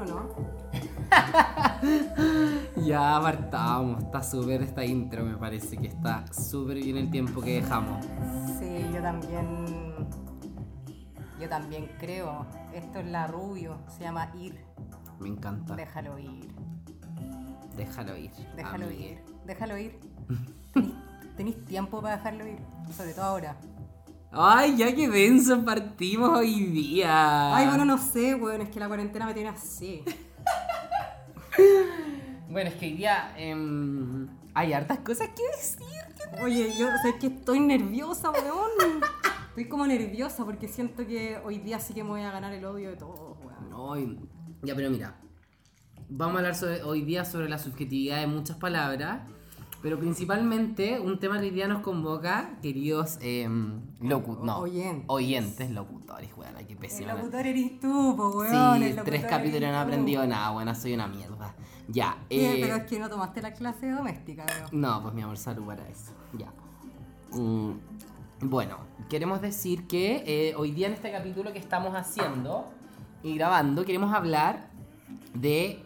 ¿Vamos a partir o no? Ya apartamos, está súper esta intro, me parece que está súper bien el tiempo que dejamos. Sí, yo también. Yo también creo. Esto es la rubio, se llama ir. Me encanta. Déjalo ir. Déjalo ir. Déjalo amigue. ir. Déjalo ir. Tenís tiempo para dejarlo ir. Sobre todo ahora. Ay, ya que denso partimos hoy día. Ay, bueno, no sé, weón. Es que la cuarentena me tiene así. Bueno, es que hoy día em, hay hartas cosas que decir. Oye, yo sé que estoy nerviosa, weón. Estoy como nerviosa porque siento que hoy día sí que me voy a ganar el odio de todos, weón. Ay, ya, pero mira. Vamos a hablar sobre- hoy día sobre la subjetividad de muchas palabras. Pero principalmente un tema que hoy día nos convoca, queridos locu- no, Oyentes. oyentes, locutores, weón, qué El pésima. locutor eres tú, po, weón. Sí, tres capítulos no he aprendido nada, bueno, soy una mierda. Ya, ¿Qué? eh, Pero es que no tomaste la clase doméstica, weón. No, pues mi amor, salud para eso. Ya. Mm, bueno, queremos decir que eh, hoy día en este capítulo que estamos haciendo y grabando, queremos hablar de.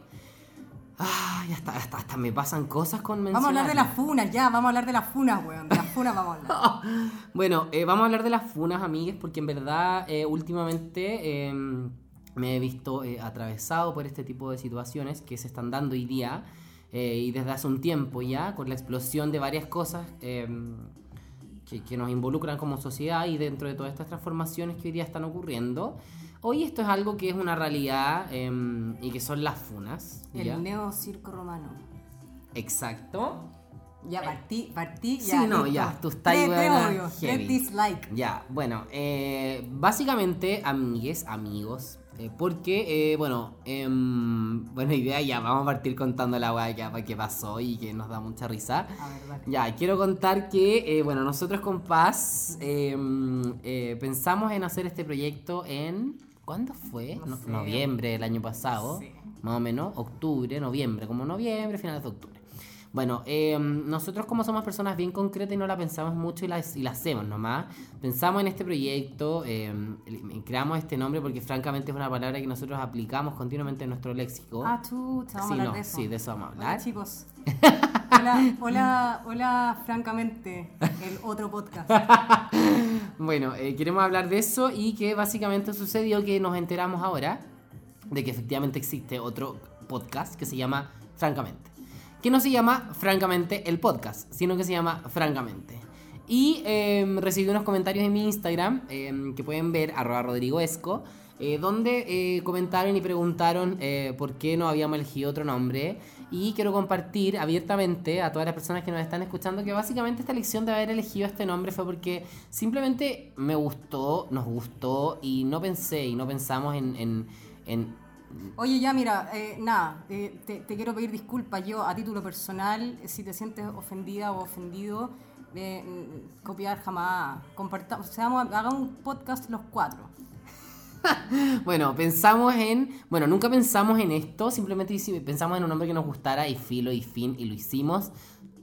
Ah, ya está, hasta, hasta me pasan cosas con mencionar. Vamos a hablar de las funas, ya, vamos a hablar de las funas, weón. De las funas vamos a hablar. Bueno, eh, vamos a hablar de las funas, amigues, porque en verdad eh, últimamente eh, me he visto eh, atravesado por este tipo de situaciones que se están dando hoy día y desde hace un tiempo ya, con la explosión de varias cosas eh, que, que nos involucran como sociedad y dentro de todas estas transformaciones que hoy día están ocurriendo. Hoy esto es algo que es una realidad eh, y que son las funas. ¿ya? El neo circo romano. Exacto. Ya partí, partí, Sí, ya. no, listo. ya, tú estás heavy. dislike. Ya, bueno, eh, básicamente, amigues, amigos, eh, porque, eh, bueno, em, buena idea, ya vamos a partir contando la weá ya que pasó y que nos da mucha risa. A ver, dale. Ya, quiero contar que, eh, bueno, nosotros con Paz em, eh, pensamos en hacer este proyecto en... ¿Cuándo fue? No No- sé. Noviembre del año pasado, Sí. más o menos, octubre, noviembre, como noviembre, finales de octubre. Bueno, eh, nosotros como somos personas bien concretas y no la pensamos mucho y la, y la hacemos nomás, pensamos en este proyecto, eh, creamos este nombre porque francamente es una palabra que nosotros aplicamos continuamente en nuestro léxico. Ah, tú, te vamos Sí, a hablar no, de eso. sí, de eso vamos a hablar. chicos. Hola, hola, hola, francamente, el otro podcast. Bueno, eh, queremos hablar de eso y que básicamente sucedió que nos enteramos ahora de que efectivamente existe otro podcast que se llama Francamente. Que no se llama Francamente el podcast, sino que se llama Francamente. Y eh, recibí unos comentarios en mi Instagram eh, que pueden ver, arroba rodrigoesco, eh, donde eh, comentaron y preguntaron por qué no habíamos elegido otro nombre. Y quiero compartir abiertamente a todas las personas que nos están escuchando que básicamente esta elección de haber elegido este nombre fue porque simplemente me gustó, nos gustó y no pensé y no pensamos en... en, Oye, ya, mira, eh, nada, eh, te, quiero pedir disculpas. Yo, a título personal, eh, si te sientes ofendida o ofendido, eh, copiar jamás. Compartamos, hagamos un podcast los cuatro. Bueno, pensamos en... Bueno, nunca pensamos en esto, simplemente pensamos en un nombre que nos gustara y filo y fin y lo hicimos.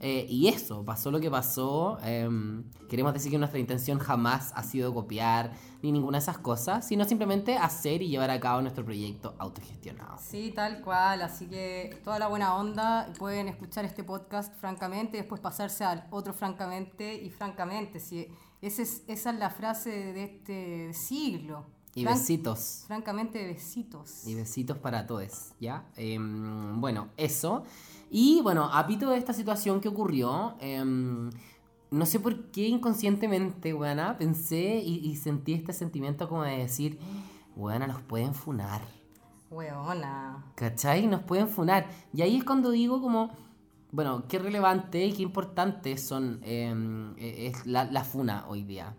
Eh, y eso, pasó lo que pasó. em, queremos decir que nuestra intención jamás ha sido copiar ni ninguna de esas cosas, sino simplemente hacer y llevar a cabo nuestro proyecto autogestionado. Sí, tal cual. Así que toda la buena onda. Pueden escuchar este podcast francamente y después pasarse al otro francamente y francamente. Si esa es la frase de este siglo. Y Fran- besitos. Francamente, besitos. Y besitos para todos, ¿ya? Em, bueno, eso. Y bueno, a pito de esta situación que ocurrió, em, no sé por qué inconscientemente, weona, pensé y, y sentí este sentimiento como de decir, weona, nos pueden funar. Weona. ¿Cachai? Nos pueden funar. Y ahí es cuando digo como, bueno, qué relevante y qué importante son em, eh, es la, la funa hoy día.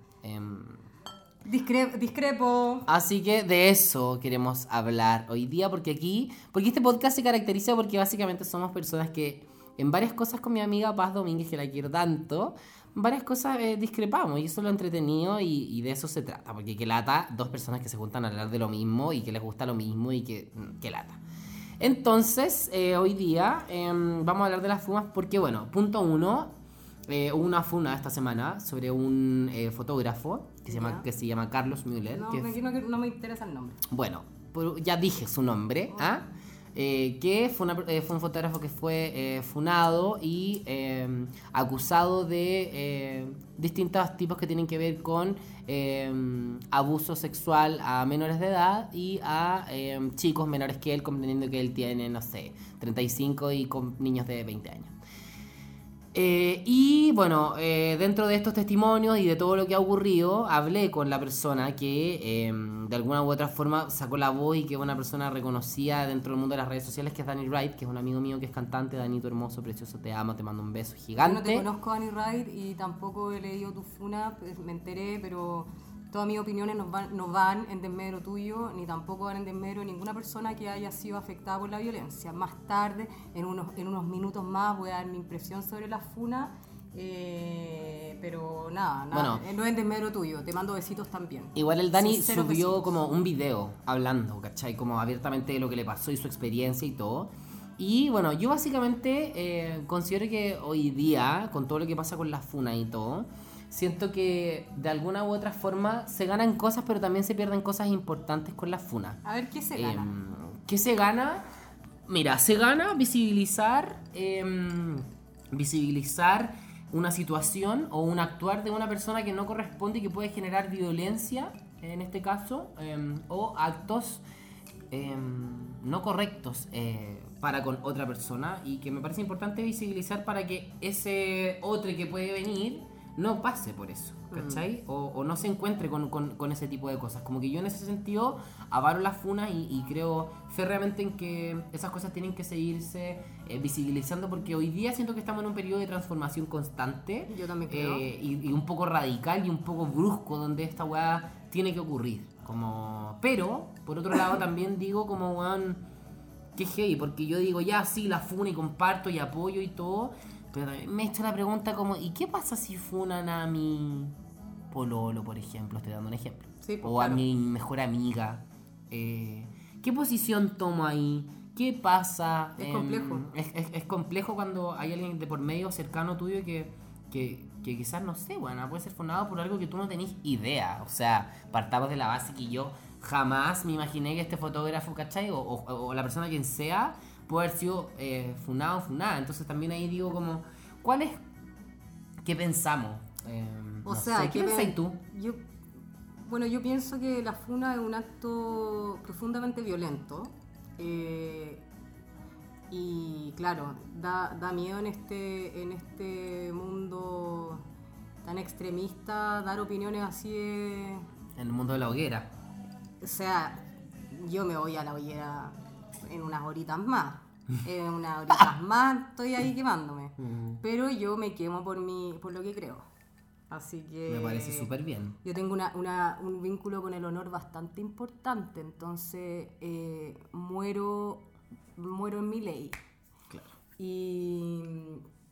Em, Discre- discrepo. Así que de eso queremos hablar hoy día, porque aquí, porque este podcast se caracteriza porque básicamente somos personas que en varias cosas con mi amiga Paz Domínguez, que la quiero tanto, varias cosas eh, discrepamos y eso es lo entretenido y, de eso se trata, porque que lata dos personas que se juntan a hablar de lo mismo y que les gusta lo mismo y que, mm, que lata. Entonces, eh, hoy día em, vamos a hablar de las fumas porque, bueno, punto uno, eh, hubo una funa esta semana sobre un fotógrafo que se, llama, Ya. que se llama Carlos Müller. No, que me, no, no me interesa el nombre. bueno, ya dije su nombre, ¿ah? Eh, que fue, una- eh, fue un fotógrafo que fue eh, funado y eh, acusado de eh, distintos tipos que tienen que ver con eh, abuso sexual a menores de edad y a chicos menores que él, comprendiendo que él tiene, no sé, 35 y con niños de 20 años. Eh, y bueno, eh, dentro de estos testimonios y de todo lo que ha ocurrido, hablé con la persona que eh, de alguna u otra forma sacó la voz y que es una persona reconocida dentro del mundo de las redes sociales, que es Danny Wright, que es un amigo mío que es cantante. Danito, hermoso, precioso, te amo, te mando un beso Yo no te gigante. conozco a Annie Wright y tampoco he leído tu funa, pues, me enteré, pero todas mis opiniones no van, no van en desmedro tuyo, ni tampoco van en desmedro de ninguna persona que haya sido afectada por la violencia. Más tarde, en unos, en unos minutos más, voy a dar mi impresión sobre la funa. eh, pero nada, nada Bueno. eh, no es en desmedro tuyo, te mando besitos también. Igual el Dani Sinceros subió besitos. como un video hablando, ¿cachai? Como abiertamente de lo que le pasó y su experiencia y todo. Y bueno, yo básicamente eh, considero que hoy día, con todo lo que pasa con la funa y todo, siento que de alguna u otra forma se ganan cosas, pero también se pierden cosas importantes con la funa. A ver, ¿qué se gana? Em, ¿Qué se gana? Mira, se gana visibilizar, em, visibilizar una situación o un actuar de una persona que no corresponde y que puede generar violencia, en este caso, em, o actos no correctos eh, para con otra persona y que me parece importante visibilizar para que ese otro que puede venir no pase por eso, ¿cachai? O, o no se encuentre con, con- con ese tipo de cosas. Como que yo en ese sentido avaro la funa y, y creo férreamente en que esas cosas tienen que seguirse eh, visibilizando porque hoy día siento que estamos en un periodo de transformación constante. Yo también creo. eh, y, y un poco radical y un poco brusco donde esta weá tiene que ocurrir. Como... Pero, por otro lado, también digo como, weón, que heavy, porque yo digo, ya, sí, la funa y comparto y apoyo y todo, pero también me he hecho la pregunta como, ¿y qué pasa si funan a mi pololo, por ejemplo? Estoy dando un ejemplo. Sí, pues, o a mi mejor amiga. Eh, ¿Qué posición tomo ahí? ¿Qué pasa? Es Em, complejo. Es, es- es complejo cuando hay alguien de por medio cercano tuyo que, que, que quizás, no sé, bueno, puede ser fundado por algo que tú no tenés idea. O sea, partamos de la base que yo jamás me imaginé que este fotógrafo, ¿cachai? O, o- o la persona quien sea, haber sido eh, funado o funada. Entonces también ahí digo como, ¿cuál es? ¿Qué pensamos? Em, O no sea, sé, ¿qué pensáis tú? Yo, bueno, yo pienso que la funa es un acto profundamente violento. eh, y claro, da, da miedo en este, en este mundo tan extremista dar opiniones así de... En el mundo de la hoguera. O sea, yo me voy a la hoguera en unas horitas más. En unas horitas más estoy ahí quemándome. Mm, Pero yo me quemo por, mi, por lo que creo. Así que... Me parece súper bien. Yo tengo una, una- un vínculo con el honor bastante importante, entonces eh, muero, muero en mi ley. Claro. Y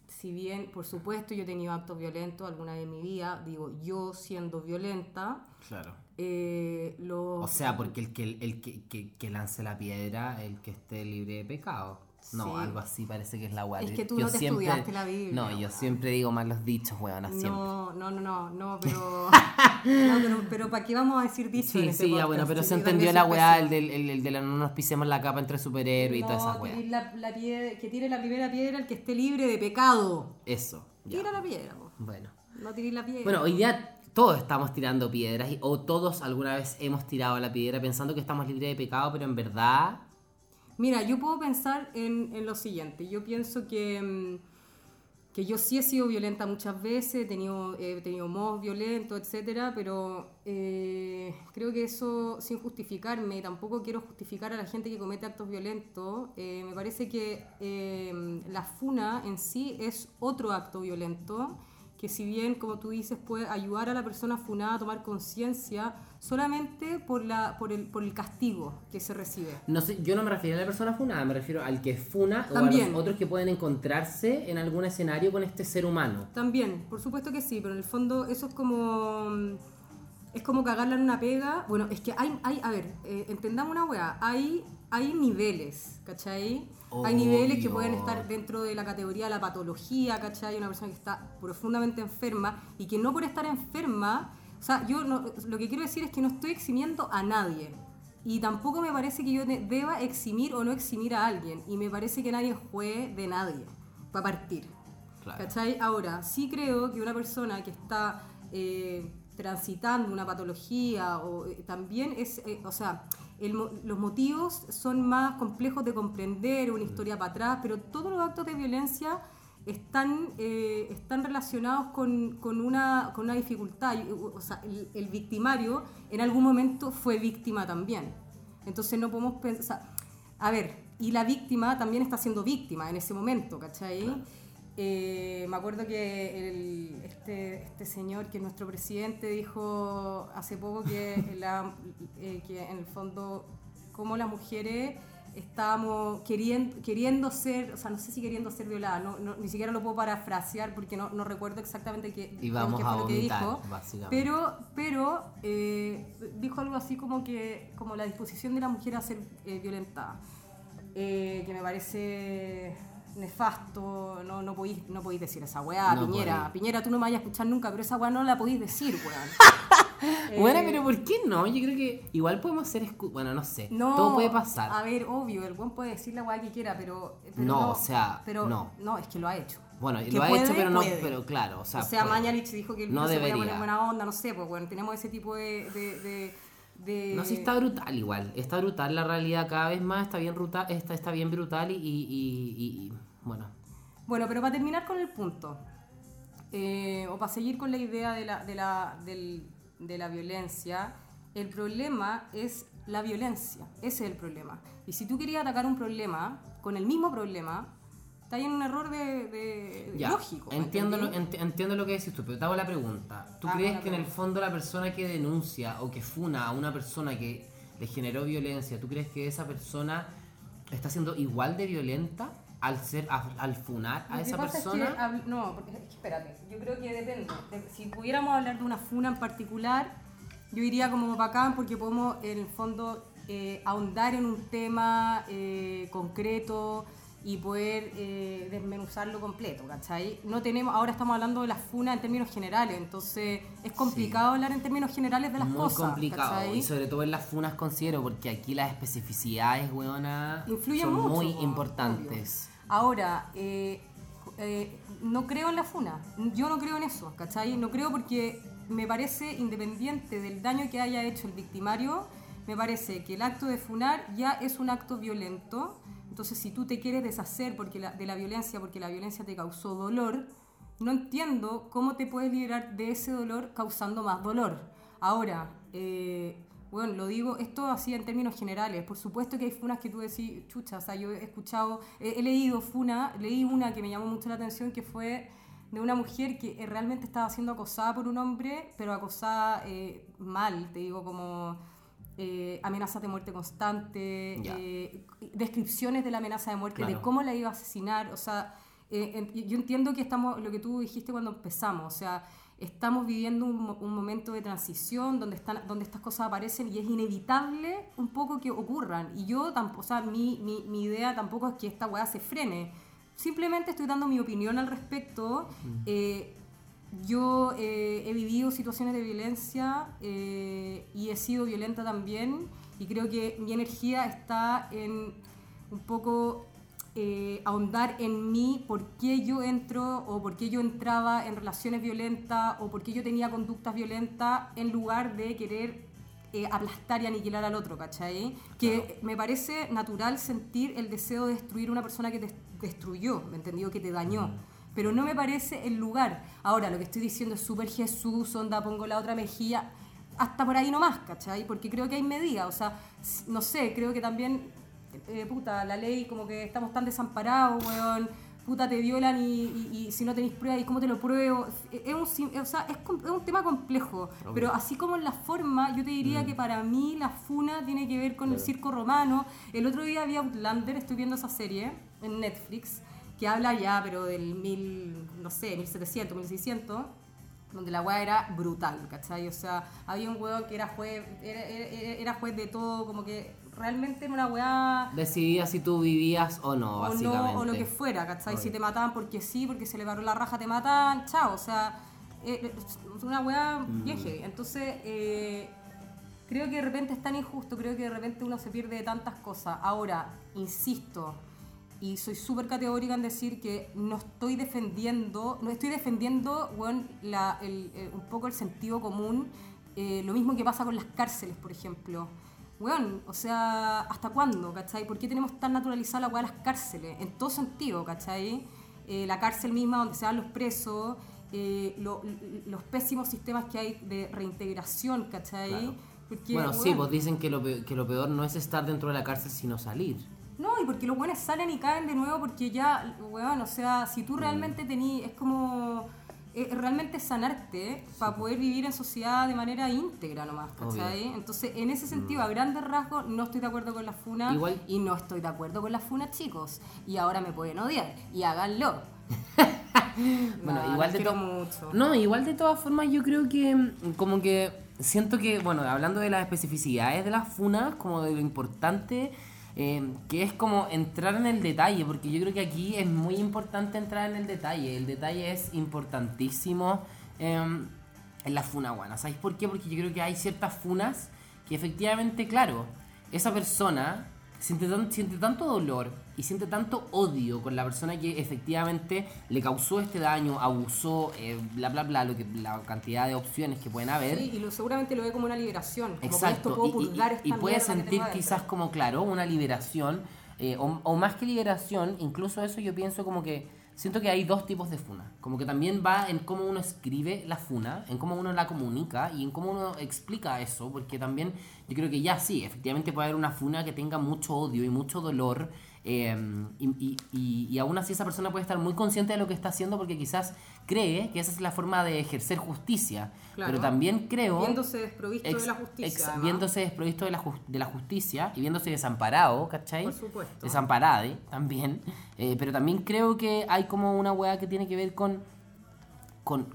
si bien, por supuesto, yo he tenido actos violentos alguna vez en mi vida, digo, yo siendo violenta, Claro. Eh, los... O sea, porque el que, el que, que, que lance la piedra, el que esté libre de pecado. No, Sí. algo así parece que es la weá. Es que tú Yo no te siempre- estudiaste la Biblia, No, yo siempre digo mal los dichos, weón, siempre. no, no, no, no, no, pero... no, pero, pero ¿para qué vamos a decir dicho en Sí, este sí, ya bueno, pero Sí, se entendió la weá, el del, el, el de la no nos pisemos la capa entre superhéroes y todas esas weas. tiréis la, la piedra- que tire la primera piedra el que esté libre de pecado. Eso, ya. Tira la piedra, po. Bueno. no tiréis la piedra. Bueno, hoy día todos estamos tirando piedras, o todos alguna vez hemos tirado la piedra pensando que estamos libres de pecado, pero en verdad Mira, yo puedo pensar en, en lo siguiente. Yo pienso que, mm, que yo sí he sido violenta muchas veces, he tenido, he tenido modos violentos, etcétera, pero eh, creo que eso, sin justificarme, tampoco quiero justificar a la gente que comete actos violentos, eh, me parece que eh, la funa en sí es otro acto violento que si bien, como tú dices, puede ayudar a la persona funada a tomar conciencia solamente por, la, por, el, por el castigo que se recibe. No sé, yo no me refiero a la persona funada, me refiero al que funa o a los otros que pueden encontrarse en algún escenario con este ser humano. También, por supuesto que sí, pero en el fondo eso es como. Es como cagarla en una pega. Bueno, es que hay. hay a ver, eh, entendamos una weá. Hay, hay niveles, ¿cachai? Hay niveles que Obvio. pueden estar dentro de la categoría de la patología, ¿cachai? Una persona que está profundamente enferma y que no por estar enferma. O sea, yo no- lo que quiero decir es que no estoy eximiendo a nadie. Y tampoco me parece que yo de- deba eximir o no eximir a alguien. Y me parece que nadie juez de nadie, para partir. Claro. ¿Cachai? Ahora, sí creo que una persona que está eh, transitando una patología o eh, también es, eh, o sea, el los motivos son más complejos de comprender, una historia para atrás, pero todos los actos de violencia están, eh, están relacionados con, con una, con una dificultad. O sea, el, el victimario en algún momento fue víctima también. Entonces no podemos pensar... A ver, y la víctima también está siendo víctima en ese momento, ¿cachai? Eh, me acuerdo que el- este, este señor, que es nuestro presidente, dijo hace poco que, la- eh, que en el fondo, como las mujeres estábamos queriendo, queriendo ser, o sea, no sé si queriendo ser violadas, no, no- ni siquiera lo puedo parafrasear porque no, no recuerdo exactamente qué, Y vamos qué a fue lo que dijo. básicamente. Pero, pero eh, dijo algo así como que como la disposición de la mujer a ser eh, violentada, eh, que me parece nefasto, no, no, podéis, no podéis decir esa weá, No Piñera. Piñera, tú no me vayas a escuchar nunca, pero esa weá no la podéis decir, weón. Bueno, Eh, pero ¿por qué no? Yo creo que igual podemos ser... escu- Bueno, no sé. No, Todo puede pasar. A ver, obvio, el buen puede decir la weá que quiera, pero, pero No, o sea, pero, no. No, es que lo ha hecho. Bueno, Que lo ha puede, hecho, pero no... Pero claro, o sea... O sea. Mañalich dijo que No no se podía debería. poner buena onda, no sé, pues bueno, tenemos ese tipo de... de, de- de- No, sí está brutal igual. Está brutal la realidad cada vez más. Está bien, brutal, está, está bien brutal y- y, bueno... Bueno, pero para terminar con el punto, eh, o para seguir con la idea de la, de, la, del- de la violencia, el problema es la violencia. Ese es el problema. Y si tú querías atacar un problema con el mismo problema, está ahí en un error de, de- Ya, lógico. ¿me entiendo lo, ent- entiendo lo que decís tú, pero te hago la pregunta. ¿Tú Ah, crees que en el pregunta. fondo la persona que denuncia o que funa a una persona que le generó violencia, ¿tú crees que esa persona está siendo igual de violenta al ser a- al funar a esa pasa es que persona? hab- no, porque, espérate, yo creo que depende. De- si pudiéramos hablar de una funa en particular, yo iría como bacán porque podemos en el fondo eh, ahondar en un tema eh, concreto y poder eh, desmenuzarlo completo, ¿cachai? No tenemos, ahora estamos hablando de la funa en términos generales, entonces es complicado hablar en términos generales de las Muy cosas. complicado. ¿cachai? Y sobre todo en las funas considero, porque aquí las especificidades, weona, Influyen son mucho, muy po, importantes. obvio. Ahora, eh, eh, no creo en la funa. Yo no creo en eso, ¿cachai? No creo porque me parece, independiente del daño que haya hecho el victimario, me parece que el acto de funar ya es un acto violento. Entonces, si tú te quieres deshacer porque la- de la violencia porque la violencia te causó dolor, no entiendo cómo te puedes liberar de ese dolor causando más dolor. Ahora, eh, bueno, lo digo esto así en términos generales. Por supuesto que hay funas que tú decís, chucha, o sea, yo he escuchado, he, leído funa, leí una que me llamó mucho la atención que fue de una mujer que eh, realmente estaba siendo acosada por un hombre, pero acosada eh, mal, te digo, como eh, amenazas de muerte constante, eh, descripciones de la amenaza de muerte, de cómo la iba a asesinar, o sea, eh, yo entiendo que estamos, lo que tú dijiste cuando empezamos, o sea, estamos viviendo un, mo- un momento de transición donde, están, donde estas cosas aparecen y es inevitable un poco que ocurran. Y yo tampoco, o sea, mi, mi, mi idea tampoco es que esta weá se frene. Simplemente estoy dando mi opinión al respecto. Eh, yo eh, he vivido situaciones de violencia eh, y he sido violenta también y creo que mi energía está en un poco eh, ahondar en mí por qué yo entro o por qué yo entraba en relaciones violentas o por qué yo tenía conductas violentas en lugar de querer eh, aplastar y aniquilar al otro, ¿cachai? Que me parece natural sentir el deseo de destruir una persona que te destruyó, ¿me entendió? Que te dañó. Pero no me parece el lugar. Ahora, lo que estoy diciendo es súper Jesús, onda, pongo la otra mejilla, hasta por ahí nomás, ¿cachai? Porque creo que hay medidas, o sea, no sé, creo que también, eh, puta, la ley, como que estamos tan desamparados, weón, puta, te violan y, y- y si no tenéis pruebas, ¿y cómo te lo pruebo? Es un, o sea, es, un tema complejo, Obvio. pero así como en la forma, yo te diría que para mí la funa tiene que ver con el circo romano. El otro día vi Outlander, estoy viendo esa serie en Netflix, que habla ya, pero del mil, no sé, 1700, 1600, donde la weá era brutal, ¿cachai? O sea, había un weón que era juez, era, era- era juez de todo, como que realmente era una weá Decidía si tú vivías o no, o básicamente. no, o lo que fuera, ¿cachai? Si Obvio. te mataban porque sí, porque se le paró la raja, te matan, chao, o sea, eh, es una weá Mm. bien heavy. Entonces, eh, creo que de repente es tan injusto, creo que de repente uno se pierde de tantas cosas. Ahora, insisto, y soy súper categórica en decir que no estoy defendiendo, no estoy defendiendo bueno, la, el, eh, un poco el sentido común, eh, lo mismo que pasa con las cárceles, por ejemplo. Bueno, o sea, ¿hasta cuándo, cachai? ¿Por qué tenemos tan naturalizada la hueá de las cárceles? En todo sentido, cachai? Eh, la cárcel misma donde se van los presos, eh, lo- los pésimos sistemas que hay de reintegración, ¿cachai? Claro. Porque, bueno, sí, weón, pues dicen que lo, pe- que lo peor no es estar dentro de la cárcel, sino salir. No, y porque los buenos salen y caen de nuevo porque ya, weón, o sea, si Mm. tú realmente tení, es como eh, realmente sanarte para poder vivir en sociedad de manera íntegra nomás, ¿cachai? Entonces, en ese sentido, a grandes rasgos, no estoy de acuerdo con la funa Igual- y no estoy de acuerdo con la funa, chicos. Y ahora me pueden odiar y háganlo. Bueno, No, igual de to- mucho. No, igual de todas formas yo creo que mm, como que siento que, bueno, hablando de las especificidades de las funas, como de lo importante eh, que es como entrar en el detalle, porque yo creo que aquí es muy importante entrar en el detalle. El detalle es importantísimo em, en la funa buena. ¿Sabéis por qué? Porque yo creo que hay ciertas funas que efectivamente, claro, esa persona siente tanto dolor y siente tanto odio con la persona que efectivamente le causó este daño, abusó, eh, bla, bla, bla, lo que, la cantidad de opciones que pueden haber. Sí, y lo, seguramente lo ve como una liberación. Como Exacto, esto puedo y- y, esta y puede sentir quizás como, claro, una liberación, eh, o, o más que liberación, incluso eso yo pienso como que, siento que hay dos tipos de funa, como que también va en cómo uno escribe la funa, en cómo uno la comunica y en cómo uno explica eso, porque también yo creo que ya sí, efectivamente puede haber una funa que tenga mucho odio y mucho dolor, eh, y, y- y- aún así esa persona puede estar muy consciente de lo que está haciendo porque quizás cree que esa es la forma de ejercer justicia, Claro. pero también creo... Viéndose desprovisto Ex- de la justicia. ex- viéndose desprovisto de la, de la justicia y viéndose desamparado, ¿cachai? Por supuesto. Desamparade también. Eh, pero también creo que hay como una weá que tiene que ver con, con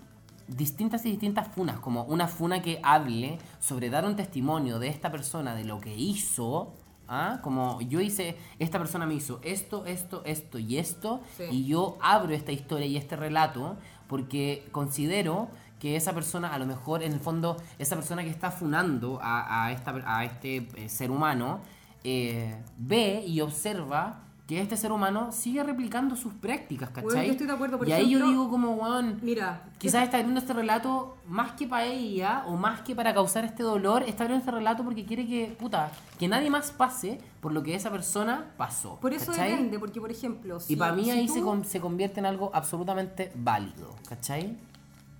distintas y distintas funas. Como una funa que hable sobre dar un testimonio de esta persona, de lo que hizo. ¿Ah? Como yo hice, esta persona me hizo esto, esto, esto y esto. Sí. Y yo abro esta historia y este relato porque considero que esa persona, a lo mejor en el fondo, esa persona que está funando a, a esta, a este eh, ser humano, eh, ve y observa que este ser humano sigue replicando sus prácticas, ¿cachai? Bueno, yo estoy de acuerdo, por y ahí yo digo como, weón, Mira, quizás está abriendo este relato más que para ella o más que para causar este dolor, está abriendo este relato porque quiere que, puta, que nadie más pase por lo que esa persona pasó. por eso ¿cachai? depende, porque por ejemplo, si, Y para mí si ahí tú- se, con- se convierte en algo absolutamente válido, ¿cachai?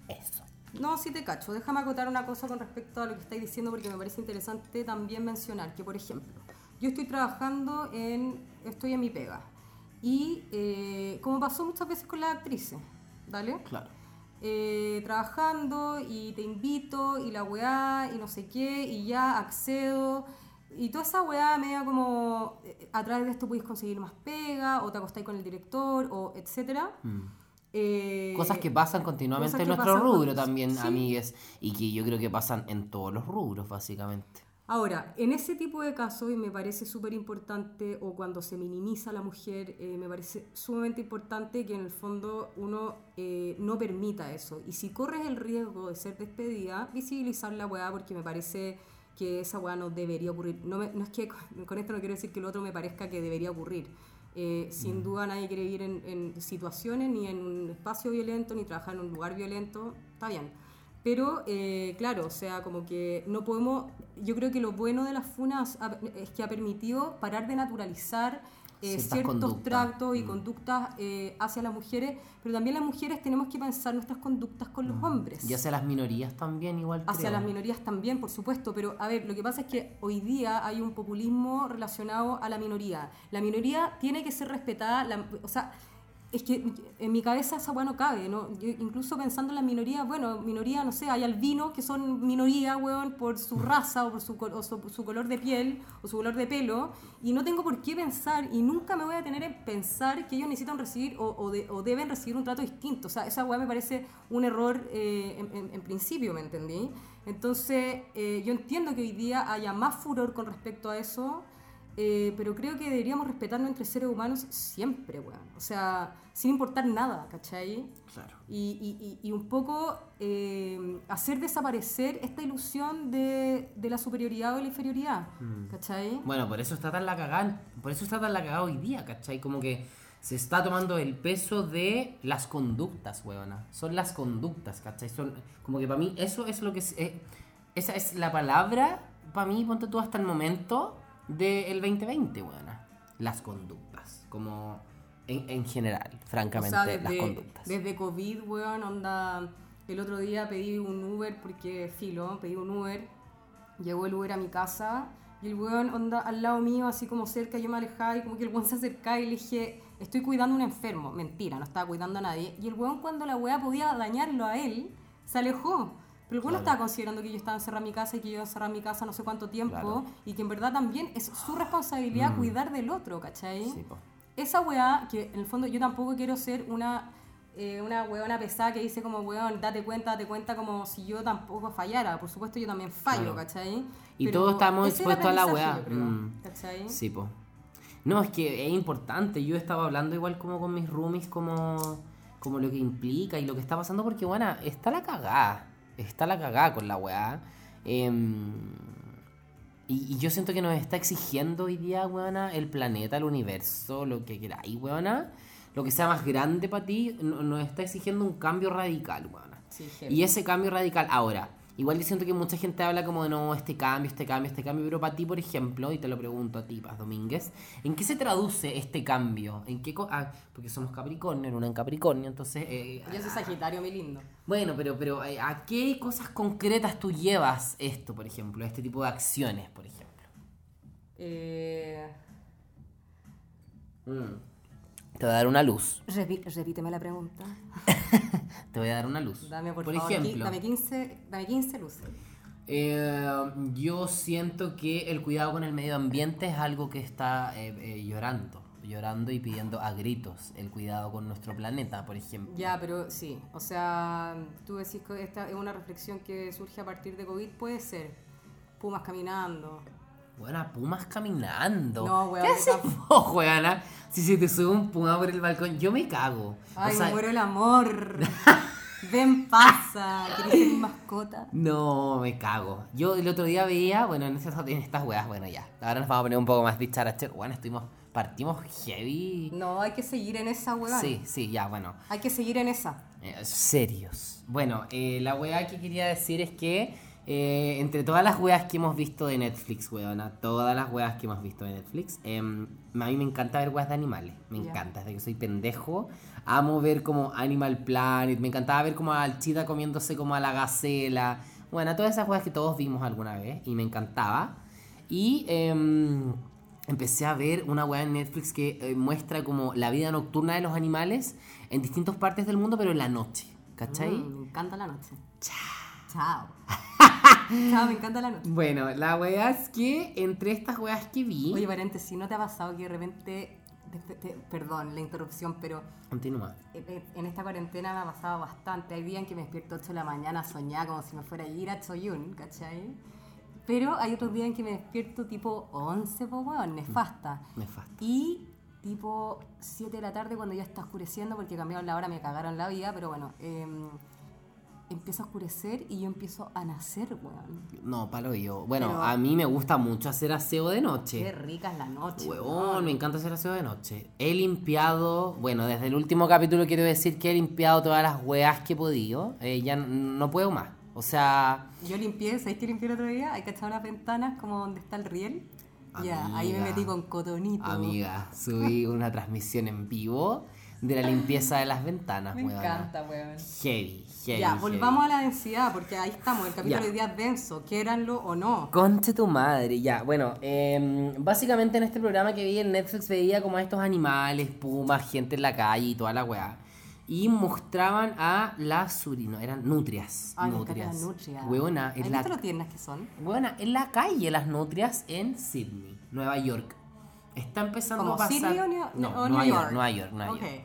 Eso. No, sí te cacho. Déjame acotar una cosa con respecto a lo que estáis diciendo porque me parece interesante también mencionar que, por ejemplo, yo estoy trabajando en, estoy en mi pega y eh, como pasó muchas veces con las actrices, ¿vale? Claro. Eh, trabajando y te invito y la weá y no sé qué y ya accedo y toda esa weá media como eh, a través de esto podéis conseguir más pega o te acostáis con el director o etcétera. Eh, Mm. Cosas que pasan continuamente en nuestro rubro con- también, sí. amigues, y que yo creo que pasan en todos los rubros, básicamente. Ahora, en ese tipo de casos, y me parece súper importante, o cuando se minimiza a la mujer, eh, me parece sumamente importante que en el fondo uno eh, no permita eso. Y si corres el riesgo de ser despedida, visibilizar la weá, porque me parece que esa weá no debería ocurrir. No, me- no es que con- esto no quiero decir que lo otro me parezca que debería ocurrir. Eh, sin duda nadie quiere vivir en, en situaciones, ni en un espacio violento, ni trabajar en un lugar violento. Está bien. Pero, eh, claro, o sea, como que no podemos. Yo creo que lo bueno de las funas es que ha permitido parar de naturalizar eh, ciertos tractos y Mm. conductas eh, hacia las mujeres, pero también las mujeres tenemos que pensar nuestras conductas con los hombres. Y hacia las minorías también, igual. Hacia creo. las minorías también, por supuesto, pero a ver, lo que pasa es que hoy día hay un populismo relacionado a la minoría. La minoría tiene que ser respetada, la- o sea, es que en mi cabeza esa weá no cabe, ¿no? Yo incluso pensando en las minorías, bueno, minoría, no sé, hay albinos que son minoría, weón, por su raza o por su, o su, su color de piel o su color de pelo, y no tengo por qué pensar, y nunca me voy a tener en pensar que ellos necesitan recibir o, o de- o deben recibir un trato distinto. O sea, esa weá me parece un error eh, en, en- en principio, ¿me entendí? Entonces, eh, yo entiendo que hoy día haya más furor con respecto a eso, eh, pero creo que deberíamos respetarnos entre seres humanos siempre, weón. O sea, sin importar nada, ¿cachai? Claro. Y, y- y- un poco eh, hacer desaparecer esta ilusión de, de la superioridad o la inferioridad, Mm. ¿cachai? Bueno, por eso está tan la cagada, por eso está tan la cagada hoy día, ¿cachai? Como que se está tomando el peso de las conductas, huevona. Son las conductas, ¿cachai? Son, como que para mí eso es lo que es, eh, esa es la palabra, para mí, ponte tú hasta el momento del 2020, huevona. Las conductas, como en, en general, O francamente, sea, las conductas. desde COVID, weón, onda. El otro día pedí un Uber porque filo, pedí un Uber. Llegó el Uber a mi casa y el weón onda al lado mío, así como cerca, yo me alejaba y como que el weón se acercaba y le dije, estoy cuidando a un enfermo. Mentira, no estaba cuidando a nadie. Y el weón cuando la weá podía dañarlo a él, se alejó. Pero el weón no Claro. estaba considerando que yo estaba encerrada en mi casa y que yo iba a encerrar mi casa no sé cuánto tiempo Claro. y que en verdad también es su responsabilidad Mm. cuidar del otro, ¿cachai? Sí, esa weá, que en el fondo yo tampoco quiero ser una, eh, una weona pesada que dice como weón, date cuenta, date cuenta como si yo tampoco fallara. Por supuesto yo también fallo, Claro. ¿cachai? Y Pero todos estamos expuestos a la weá. creo, Mm. ¿cachai? Sí, po. No, es que es importante. Yo estaba hablando igual como con mis roomies, como, como lo que implica y lo que está pasando, porque, bueno, está la cagada. Está la cagada con la weá. Em, y, y yo siento que nos está exigiendo hoy día, weona, el planeta, el universo, lo que queráis, weona. Lo que sea más grande para ti, no- nos está exigiendo un cambio radical, weona. Sí. Y ese cambio radical, ahora, igual yo siento que mucha gente habla como de no, este cambio, este cambio, este cambio, pero para ti, por ejemplo, y te lo pregunto a ti, Paz Domínguez, ¿en qué se traduce este cambio? ¿En qué co- ah, porque somos Capricornio, luna en Capricornio, entonces... eh, Yo soy Sagitario, mi lindo. bueno, pero, pero eh, ¿a qué cosas concretas tú llevas esto, por ejemplo? Este tipo de acciones, por ejemplo. Eh, Mm. Te voy a dar una luz. repi- repíteme la pregunta. Te voy a dar una luz. Dame, por, por favor, ejemplo, dame 15, dame 15 luces. Eh, yo siento que el cuidado con el medio ambiente es algo que está eh, eh, llorando, llorando y pidiendo a gritos el cuidado con nuestro planeta, por ejemplo. Ya, pero sí, o sea, tú decís que esta es una reflexión que surge a partir de COVID, puede ser. Pumas caminando. Buena, pumas caminando. No, weón, ¿Qué haces vos, weona? Si se te sube un puma por el balcón, yo me cago. Ay, o sea, muero el amor. Ven, pasa. ¿Querés ser mi mascota? no, me cago. Yo el otro día veía, bueno, en estas, en estas weas, bueno, ya. Ahora nos vamos a poner un poco más dicharachero. Bueno, estuvimos, partimos heavy. No, hay que seguir en esa, weón. Sí, sí, ya, bueno. Hay que seguir en esa. Eh, serios. Bueno, eh, la weá que quería decir es que eh, entre todas las weas que hemos visto de Netflix, weona, todas las weas que hemos visto de Netflix, em, a mí me encanta ver weas de animales. Me encanta, desde que soy pendejo. Amo ver como Animal Planet, me encantaba ver como al chita comiéndose como a la gacela. Bueno, todas esas weas que todos vimos alguna vez y me encantaba. Y em, empecé a ver una weá en Netflix que eh, muestra como la vida nocturna de los animales en distintas partes del mundo, pero en la noche. ¿Cachai? Mm, me encanta la noche. Chao. Chao, me encanta la noche. Bueno, la weá es que entre estas weas que vi. Oye, paréntesis, ¿no te ha pasado que de repente... perdón la interrupción, pero Continúa. en- esta cuarentena me ha pasado bastante. Hay días en que me despierto 8 de la mañana soñada como si me fuera a ir a Choyun, ¿cachai? Pero hay otros días en que me despierto tipo 11, pues weón, nefasta. Nefasto. Y tipo 7 de la tarde cuando ya está oscureciendo, porque cambiaron la hora, me cagaron la vida, pero bueno, em, empieza a oscurecer y yo empiezo a nacer, weón. No, palo yo. Bueno, Pero- a mí me gusta mucho hacer aseo de Qué noche. rica es la noche. Huevón, me encanta hacer aseo de noche. He limpiado, bueno, desde el último capítulo quiero decir que he limpiado todas las weas que he podido. Eh, ya no puedo más. O sea, Yo limpié, ¿sabéis que limpié el otro día? Hay que echar las ventanas como donde está el riel. Ya, ahí me metí con cotonito. amiga, subí una transmisión en vivo de la limpieza de las ventanas, Me encanta, weón. Heavy, heavy. Ya, heavy. volvamos a la densidad, porque ahí estamos, el capítulo de hoy día es denso, quéranlo o no. Conche tu madre, ya. Bueno, em, básicamente en este programa que vi en Netflix veía como a estos animales, pumas, gente en la calle y toda la weá. Y mostraban a las surino, eran nutrias. Me nutrias. nutrias. Huevona, ¿Has en la, lo tiernas que son? huevona, en la calle las nutrias en Sydney, Nueva York. Está empezando ¿Como a pasar. Sydney o, New- no, o Nueva New York, York? Nueva York, Nueva Ok. York.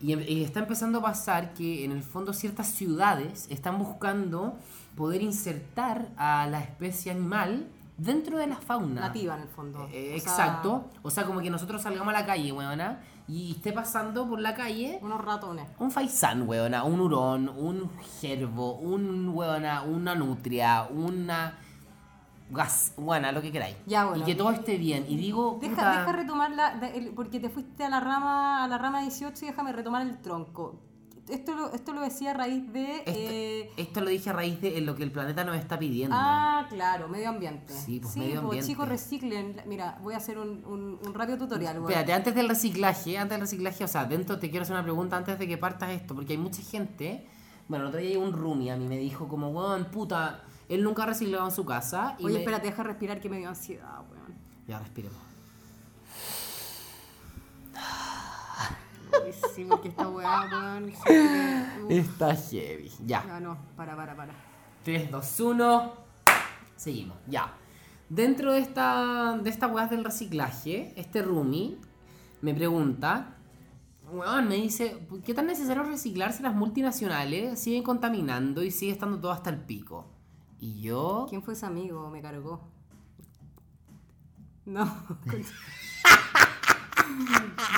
Y, y está empezando a pasar que en el fondo ciertas ciudades están buscando poder insertar a la especie animal dentro de la fauna. Nativa en el fondo. Eh, O sea, exacto. O sea, como que nosotros salgamos a la calle, weona, y esté pasando por la calle unos ratones. un faisán, weona, un hurón, un gerbo, un weona, una nutria, una gas, buena, lo que queráis. Ya, bueno. Y que todo esté bien. Y digo, Deja, puta, deja retomar la, de- el- porque te fuiste a la rama a la rama 18 y déjame retomar el tronco. Esto lo, esto lo decía a raíz de... esto, eh, esto lo dije a raíz de lo que el planeta nos está pidiendo. ah, claro, medio ambiente. Sí, pues, medio pues, ambiente. chicos, reciclen. Mira, voy a hacer un, un, un rápido tutorial. Espérate, antes del reciclaje, antes del reciclaje, o sea, dentro te quiero hacer una pregunta antes de que partas esto, porque hay mucha gente, bueno, el otro día un roomie a mí me dijo como, weón, puta, él nunca ha reciclado en su casa. Y Oye, me- espérate, deja respirar que me dio ansiedad, weón. Ya, respiremos. Sí, porque esta weá, weón. Está heavy. Ya. Ya, no, para, para, para. 3, 2, 1. Seguimos, ya. Dentro de esta, de esta weá del reciclaje, este roomie me pregunta, weón, me dice, ¿qué tan necesario es reciclar si las multinacionales siguen contaminando y sigue estando todo hasta el pico? Y yo... ¿Quién fue ese amigo? Me cargó. No.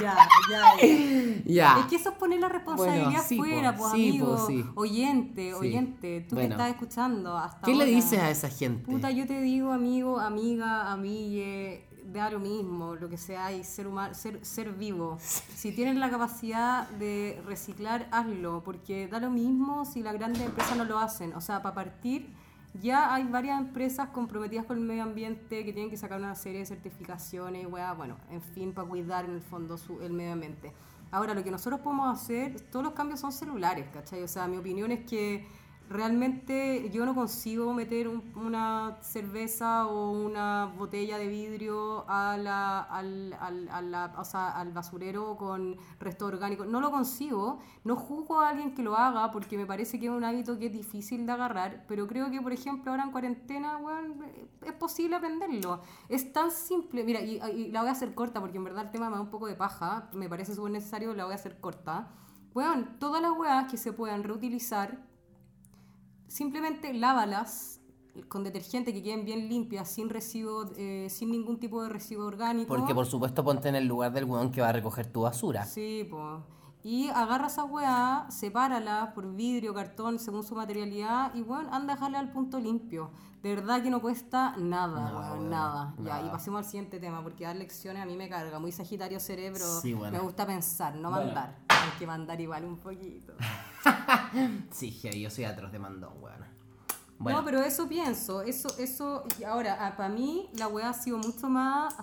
ya, ya. ya. Ya. Es que eso es poner la responsabilidad Bueno, sí, fuera, po, pues, sí, amigo. po, sí. Oyente, Sí. oyente, tú Bueno. que estás escuchando hasta ¿Qué le dices a esa gente? Puta, yo te digo, amigo, amiga, amigue, da lo mismo, lo que sea, y ser humano, ser, ser vivo. Si tienes la capacidad de reciclar, hazlo, porque da lo mismo si las grandes empresas no lo hacen. O sea, para partir, ya hay varias empresas comprometidas con el medio ambiente que tienen que sacar una serie de certificaciones, weá, bueno, en fin, para cuidar en el fondo su- el medio ambiente. Ahora, lo que nosotros podemos hacer, todos los cambios son celulares, ¿cachai? O sea, mi opinión es que realmente yo no consigo meter un- una cerveza o una botella de vidrio a la- al, al- a la- o sea, al basurero con resto orgánico. No lo consigo. No juzgo a alguien que lo haga porque me parece que es un hábito que es difícil de agarrar. Pero creo que, por ejemplo, ahora en cuarentena, weón, es posible aprenderlo. Es tan simple. Mira, y, y la voy a hacer corta porque en verdad el tema me da un poco de paja. Me parece súper necesario, la voy a hacer corta. Weón, todas las weas que se puedan reutilizar simplemente lávalas con detergente que queden bien limpias, sin residuo, eh, sin ningún tipo de residuo orgánico. Porque por supuesto ponte en el lugar del weón que va a recoger tu basura. Sí, pues. Y agarra esa weá, sepárala por vidrio, cartón, según su materialidad, y bueno, anda a dejarla al punto limpio. De verdad que no cuesta nada, No, weón, weón, nada. Ya, y pasemos al siguiente tema, porque dar lecciones a mí me carga. Muy sagitario cerebro, Sí, bueno. me gusta pensar, no Bueno. mandar. Hay que mandar igual un poquito. Sí, yo soy atroz de mandón, weón. Bueno, No, pero eso pienso, eso, eso, y ahora, para mí la weá ha sido mucho más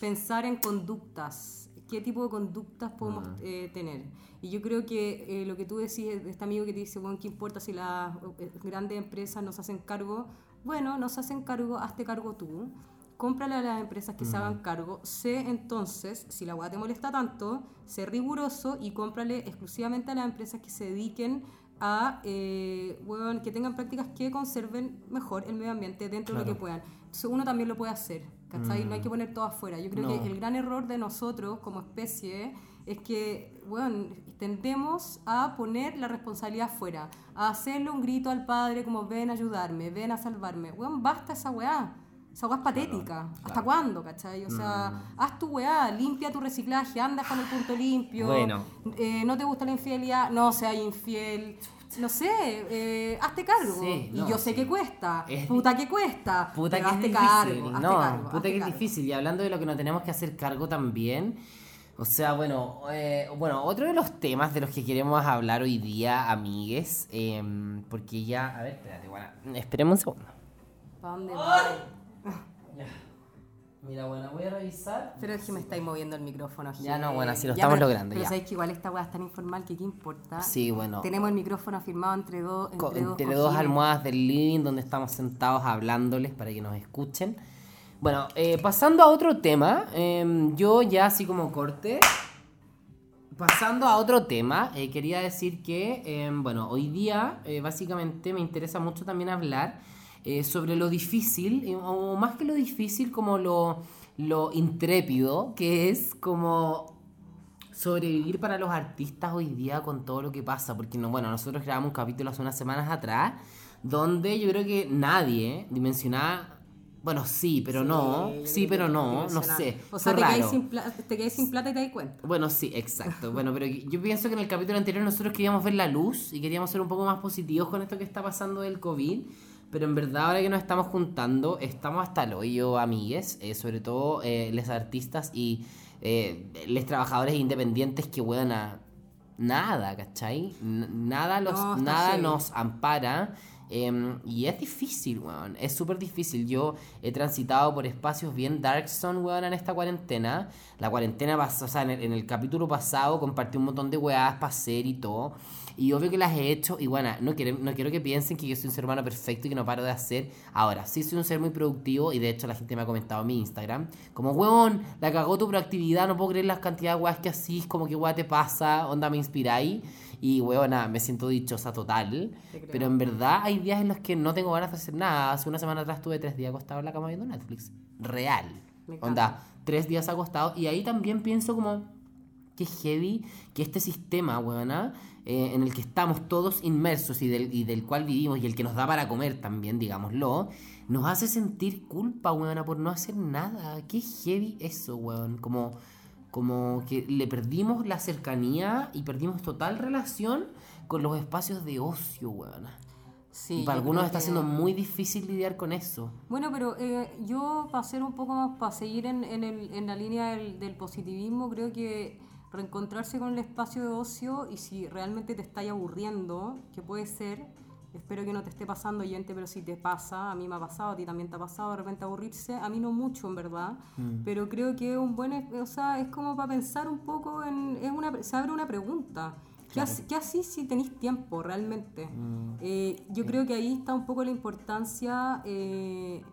pensar en conductas, qué tipo de conductas podemos Mm. eh, tener. Y yo creo que eh, lo que tú decís, de este amigo que te dice, bueno, ¿qué importa si las eh, grandes empresas nos hacen cargo? Bueno, nos hacen cargo, hazte cargo tú. Cómprale a las empresas que se Mm. hagan cargo. Sé entonces, si la weá te molesta tanto, sé riguroso y cómprale exclusivamente a las empresas que se dediquen a eh, weón, que tengan prácticas que conserven mejor el medio ambiente dentro de lo Claro. que puedan. Entonces uno también lo puede hacer, ¿cachai? No hay que poner todo afuera. Yo creo No. que el gran error de nosotros como especie es que, bueno, tendemos a poner la responsabilidad afuera, a hacerle un grito al padre como ven a ayudarme, ven a salvarme. Weón, basta esa weá. Esa weá es patética. ¿Hasta claro. cuándo, cachai? O sea, haz tu weá, limpia tu reciclaje, anda con el punto limpio. Bueno. Eh, no te gusta la infidelidad, no seas infiel. No sé, eh, hazte cargo. Sí, y no, yo sé sí. que cuesta. Es- puta que cuesta. Puta pero que es hazte difícil. cargo. hazte no, cargo, puta que es cargo. difícil. Y hablando de lo que nos tenemos que hacer cargo también. O sea, bueno, eh, bueno, otro de los temas de los que queremos hablar hoy día, amigues, em, porque ya, a ver, espérate, bueno, esperemos un segundo. ¿Pa' dónde va? Ya. Mira, bueno, voy a revisar. Pero es que me estáis moviendo el micrófono. Ya no, bueno, así lo Ya, estamos pero- logrando, Pero ya. sabéis que igual esta weá es tan informal que qué importa. Sí, bueno. Tenemos el micrófono firmado entre, dos co- entre, dos entre dos almohadas del living donde estamos sentados hablándoles para que nos escuchen. Bueno, eh, pasando a otro tema, em, yo ya así como corte, pasando a otro tema, eh, quería decir que, em, bueno, hoy día eh, básicamente me interesa mucho también hablar eh, sobre lo difícil, eh, o más que lo difícil, como lo, lo intrépido, que es como sobrevivir para los artistas hoy día con todo lo que pasa, porque no, bueno, nosotros grabamos un capítulo hace unas semanas atrás donde yo creo que nadie dimensionaba Bueno, sí, pero Sí, no. Sí, pero no. No sé. O sea, te raro. sin te quedáis sin plata y te das cuenta. Bueno, sí, exacto. Bueno, pero yo pienso que en el capítulo anterior nosotros queríamos ver la luz y queríamos ser un poco más positivos con esto que está pasando del COVID. Pero en verdad, ahora que nos estamos juntando, estamos hasta el hoyo, amigues. eh, sobre todo eh, los artistas y eh, los trabajadores independientes que puedan a nada, ¿cachai? N- nada, los, No, nada nos ampara. em, y es difícil, weón. Es súper difícil. Yo he transitado por espacios bien darkson, weón, en esta cuarentena. La cuarentena pasó, o sea, en el, en el capítulo pasado compartí un montón de weadas para hacer y todo. Y obvio que las he hecho. Y bueno, no quiero, no quiero que piensen que yo soy un ser humano perfecto y que no paro de hacer. Ahora, sí soy un ser muy productivo. Y de hecho, la gente me ha comentado en mi Instagram. Como, weón, la cagó tu proactividad. No puedo creer las cantidades de weas que así. Como que weá te pasa. Onda, me inspiráis. Y weona, me siento dichosa total. Pero en verdad hay días en los que no tengo ganas de hacer nada. Hace una semana atrás estuve tres días acostado en la cama viendo Netflix. Real. Onda, tres días acostado. Y ahí también pienso como que heavy que este sistema, weona, eh, en el que estamos todos inmersos y del, y del cual vivimos y el que nos da para comer también, digámoslo, nos hace sentir culpa, weona, por no hacer nada. Qué heavy eso, weón. Como, como que le perdimos la cercanía y perdimos total relación con los espacios de ocio, weona. Sí, y para algunos está que- siendo muy difícil lidiar con eso. Bueno, pero eh, yo para hacer un poco más, para seguir en, en, el, en la línea del, del positivismo, creo que reencontrarse con el espacio de ocio y si realmente te estáis aburriendo, que puede ser, espero que no te esté pasando, oyente, pero si te pasa, a mí me ha pasado, a ti también te ha pasado de repente aburrirse, a mí no mucho en verdad, pero creo que es un buen, o sea, es como para pensar un poco en, es una, se abre una pregunta. ¿Qué, así si tenéis tiempo realmente? Eh, yo creo que ahí está un poco la importancia. eh,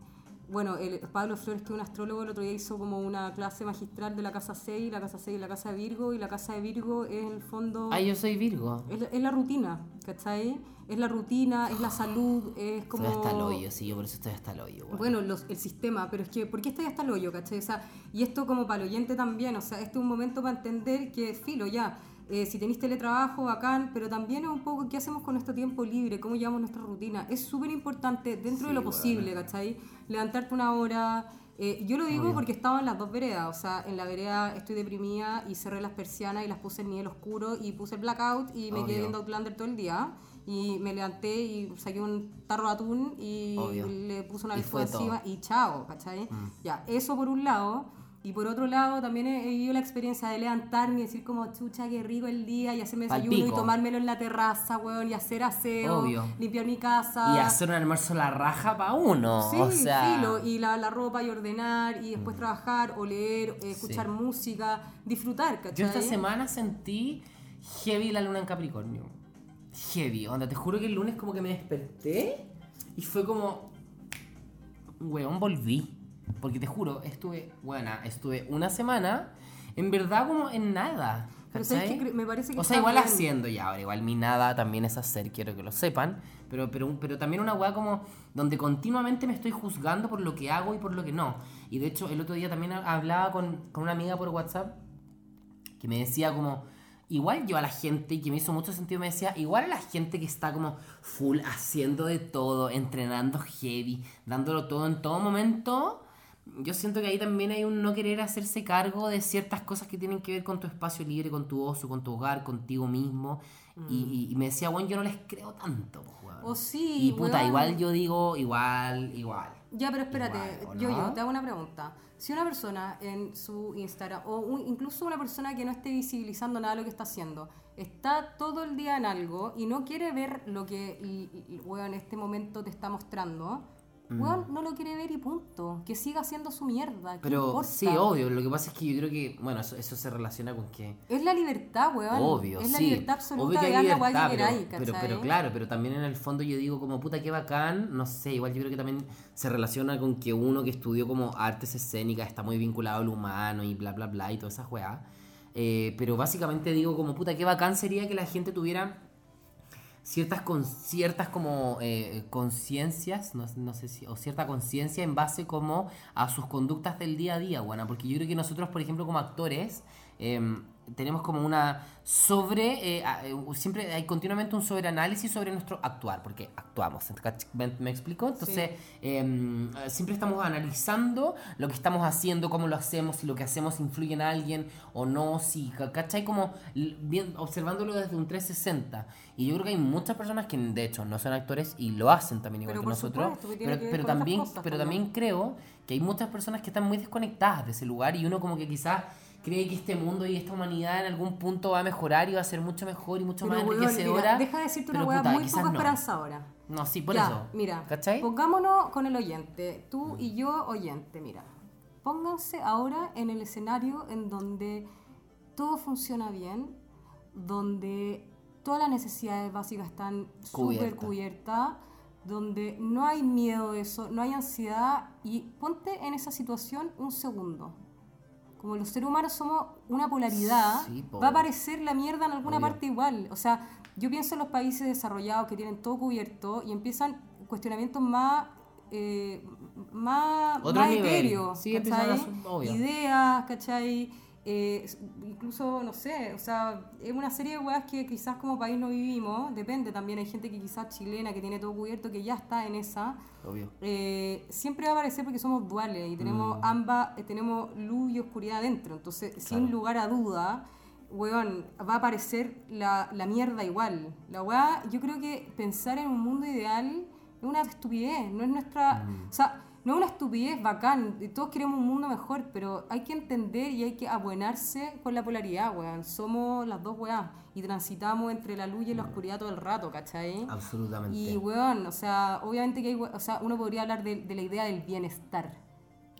bueno, el, Pablo Flores, que es un astrólogo, el otro día hizo como una clase magistral de la casa 6, la casa 6 y la casa de Virgo, y la casa de Virgo es el fondo. Ah, yo soy Virgo. Es, la- es la rutina, ¿cachai? Es la rutina, es la salud, es como. Estoy hasta el hoyo, sí, yo por eso estoy hasta el hoyo, weón. Bueno, los, el sistema, pero es que, ¿por qué estoy hasta el hoyo, cachai? O sea, y esto como para el oyente también, o sea, este es un momento para entender que, filo, ya, eh, si tenéis teletrabajo, bacán, pero también es un poco qué hacemos con nuestro tiempo libre, cómo llevamos nuestra rutina. Es súper importante, dentro de lo posible, ¿cachai? Levantarte una hora. eh, yo lo digo porque estaba en las dos veredas, o sea, en la vereda estoy deprimida y cerré las persianas y las puse en nivel oscuro y puse el blackout y me Obvio. quedé viendo Outlander todo el día. Y me levanté y saqué un tarro de atún y Obvio. le puse una alfombra encima todo. y chao, ¿cachai? Ya, eso por un lado. Y por otro lado, también he, vivido la experiencia de levantarme y decir como, chucha, qué rico el día, y hacerme desayuno y tomármelo en la terraza, weón, y hacer aseo, Obvio. limpiar mi casa. Y hacer un almuerzo la raja para uno. Sí, o sea. filo, y lavar la ropa y ordenar, y después trabajar o leer, eh, escuchar Sí. música, disfrutar, ¿cachai? Yo esta semana sentí heavy la luna en Capricornio. Heavy, onda, te juro que el lunes como que me desperté y fue como. Weón, volví. Porque te juro, estuve, buena, estuve una semana en verdad como en nada. Pero ¿sabes. Cre- me parece que O sea, igual bien. haciendo ya, ahora igual mi nada también es hacer, quiero que lo sepan. Pero, pero, pero también una weá como donde continuamente me estoy juzgando por lo que hago y por lo que no. Y de hecho, el otro día también hablaba con, con una amiga por WhatsApp que me decía como, igual yo a la gente, y que me hizo mucho sentido, me decía, igual a la gente que está como full haciendo de todo, entrenando heavy, dándolo todo en todo momento, yo siento que ahí también hay un no querer hacerse cargo de ciertas cosas que tienen que ver con tu espacio libre, con tu ocio, con tu hogar, contigo mismo. Y, y- y me decía, bueno, yo no les creo tanto, pues, weón. O sí, Y puta, weón. igual yo digo, igual, igual. Ya, pero espérate, Igual, ¿o yo, no? yo te hago una pregunta. Si una persona en su Instagram, o un- incluso una persona que no esté visibilizando nada de lo que está haciendo, está todo el día en algo y no quiere ver lo que y- y- weón, en este momento te está mostrando, Mm. weón, no lo quiere ver y punto. Que siga haciendo su mierda. ¿qué Pero importa? sí, obvio, lo que pasa es que yo creo que, bueno, eso, eso se relaciona con que... Es la libertad, weón. Obvio, Es la libertad absoluta Obvio que de la weá pero, pero, claro, pero también en el fondo yo digo como puta qué bacán, no sé, igual yo creo que también se relaciona con que uno que estudió como artes escénicas está muy vinculado al humano y bla bla bla y todas esas weas. Eh, pero básicamente digo como puta qué bacán sería que la gente tuviera ciertas con ciertas como eh, conciencias, no, no sé si, o cierta conciencia en base como a sus conductas del día a día, buena, porque yo creo que nosotros, por ejemplo, como actores, eh, tenemos como una sobre, eh, a- eh, siempre hay continuamente un sobreanálisis sobre nuestro actuar, porque actuamos, ¿cach- ¿me, me explico? Entonces, em, eh, siempre estamos analizando lo que estamos haciendo, cómo lo hacemos, si lo que hacemos influye en alguien o no, si, ca- ¿cachai? Como bien, observándolo desde un 360. Y yo creo que hay muchas personas que de hecho no son actores y lo hacen también igual Pero que nosotros, supuesto, pero, que pero también, cosas pero también. también creo que hay muchas personas que están muy desconectadas de ese lugar y uno como que quizás cree que este mundo y esta humanidad en algún punto va a mejorar y va a ser mucho mejor y mucho Pero, más enriquecedora. mira, deja de decirte una puta, muy poco no. esperanzadora. No, sí, por Ya, eso. Mira, ¿Cachai? pongámonos con el oyente, tú y yo oyente, mira. Pónganse ahora en el escenario en donde todo funciona bien, donde todas las necesidades básicas están súper Cubierta. cubiertas, donde no hay miedo de eso, no hay ansiedad y ponte en esa situación un segundo. Como los seres humanos somos una polaridad, Sí, po. va a aparecer la mierda en alguna Obvio. parte igual. O sea, yo pienso en los países desarrollados que tienen todo cubierto y empiezan cuestionamientos más, eh, más, Otro más nivel. etéreos, Sí, empiezan a ¿cachai? Ideas, ¿cachai? Eh, incluso, no sé, o sea, es una serie de weas que quizás como país no vivimos, depende también, hay gente que quizás chilena que tiene todo cubierto, que ya está en esa, Obvio. eh, siempre va a aparecer porque somos duales y tenemos ambas, eh, tenemos luz y oscuridad dentro. Entonces, sin lugar a duda, weón, va a aparecer la, la mierda igual. La weá, yo creo que pensar en un mundo ideal es una estupidez, no es nuestra. O sea, no es una estupidez bacán, todos queremos un mundo mejor, pero hay que entender y hay que abuenarse con la polaridad, weón. Somos las dos weas y transitamos entre la luz y la oscuridad todo el rato, ¿cachai? Absolutamente. Y, weón, o sea, obviamente que hay, o sea, uno podría hablar de, de la idea del bienestar,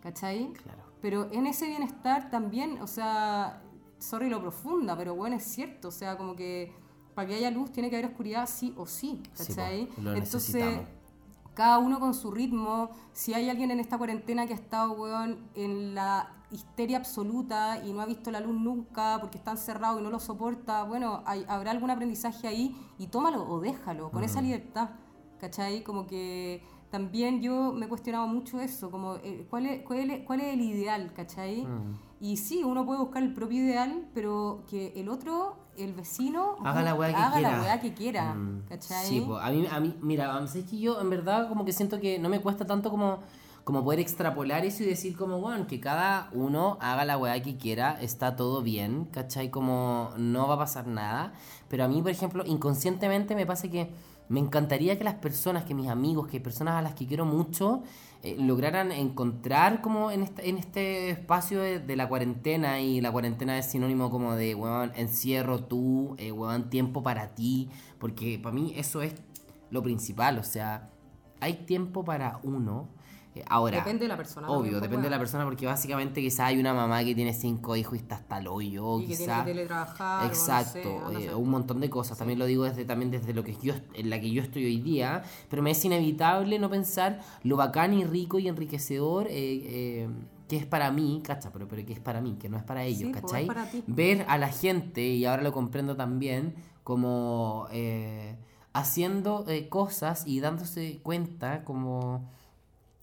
¿cachai? Claro. Pero en ese bienestar también, o sea, sorry lo profunda, pero bueno, es cierto, o sea, como que para que haya luz tiene que haber oscuridad sí o sí, Sí, ¿cachai? po, lo Entonces, necesitamos. Cada uno con su ritmo, si hay alguien en esta cuarentena que ha estado, weón, en la histeria absoluta y no ha visto la luz nunca porque está encerrado y no lo soporta, bueno, hay- habrá algún aprendizaje ahí y tómalo o déjalo, con esa libertad, ¿cachai? Como que también yo me he cuestionado mucho eso, como eh, ¿cuál, es, cuál, es, cuál es el ideal, ¿cachai? Mm. Y sí, uno puede buscar el propio ideal, pero que el otro, el vecino, Haga la weá que haga quiera. la weá que quiera, Mm, ¿cachai? Sí, po. a mí, a mí, mira, ¿sabes que yo en verdad como que siento que no me cuesta tanto como, como poder extrapolar eso y decir como, bueno, que cada uno haga la weá que quiera, está todo bien, ¿cachai? Como no va a pasar nada. Pero a mí, por ejemplo, inconscientemente me pasa que me encantaría que las personas, que mis amigos, que personas a las que quiero mucho, eh, lograran encontrar como en este, en este espacio de, la cuarentena y la cuarentena es sinónimo como de, weón, encierro tú, eh, weón, tiempo para ti, porque para mí eso es lo principal, o sea, hay tiempo para uno. Eh, ahora, Depende de la persona. obvio, pues, depende de la persona, porque básicamente quizás hay una mamá que tiene cinco hijos y está hasta el hoyo, Y que tiene quizás... que teletrabajar. o no Exacto, sé, eh, un montón de cosas. También lo digo desde también desde lo que yo en la que yo estoy hoy día, pero me es inevitable no pensar lo bacán y rico y enriquecedor eh, eh, que es para mí, cacha, pero, pero que es para mí, que no es para ellos, Sí, pues, es ¿cachai? para. Ver a la gente, y ahora lo comprendo también, como haciendo cosas y dándose cuenta como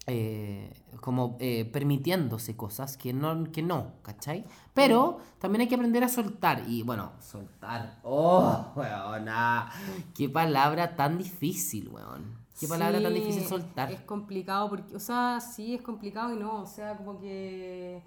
eh, como eh, permitiéndose cosas que no, que no, ¿cachai? Pero también hay que aprender a soltar. Y bueno, soltar. ¡Oh, weona! ¡Qué palabra tan difícil, weón! ¡Qué palabra tan difícil soltar! Es complicado porque, o sea, sí es complicado y no, o sea, como que,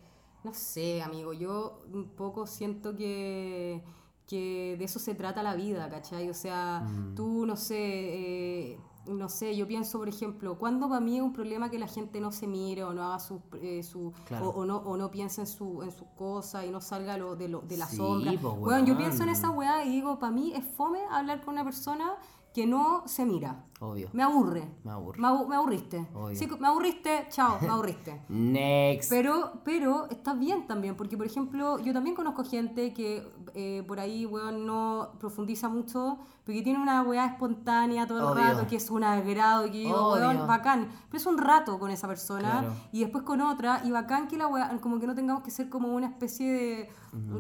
no sé, amigo, yo un poco siento que, que de eso se trata la vida, ¿cachai? O sea, Mm. tú, no sé, eh, no sé, yo pienso, por ejemplo, ¿cuándo para mí es un problema que la gente no se mire o no haga su, eh, su Claro. o, o no, o no piense en su en sus cosas y no salga lo, de, lo, de la Sí, sombra? po, Weón, yo pienso en esa weá y digo, para mí es fome hablar con una persona que no se mira. Obvio. Me aburre. Me aburre. Me, abu- me aburriste. Obvio. Sí, me aburriste, chao, me aburriste. Next. Pero, pero está bien también, porque por ejemplo, yo también conozco gente que eh, por ahí, weón, no profundiza mucho, porque tiene una weá espontánea todo el Obvio. rato, que es un agrado, que digo, Obvio. weón, bacán. Pero es un rato con esa persona, Claro. y después con otra, y bacán que la weá, como que no tengamos que ser como una especie de,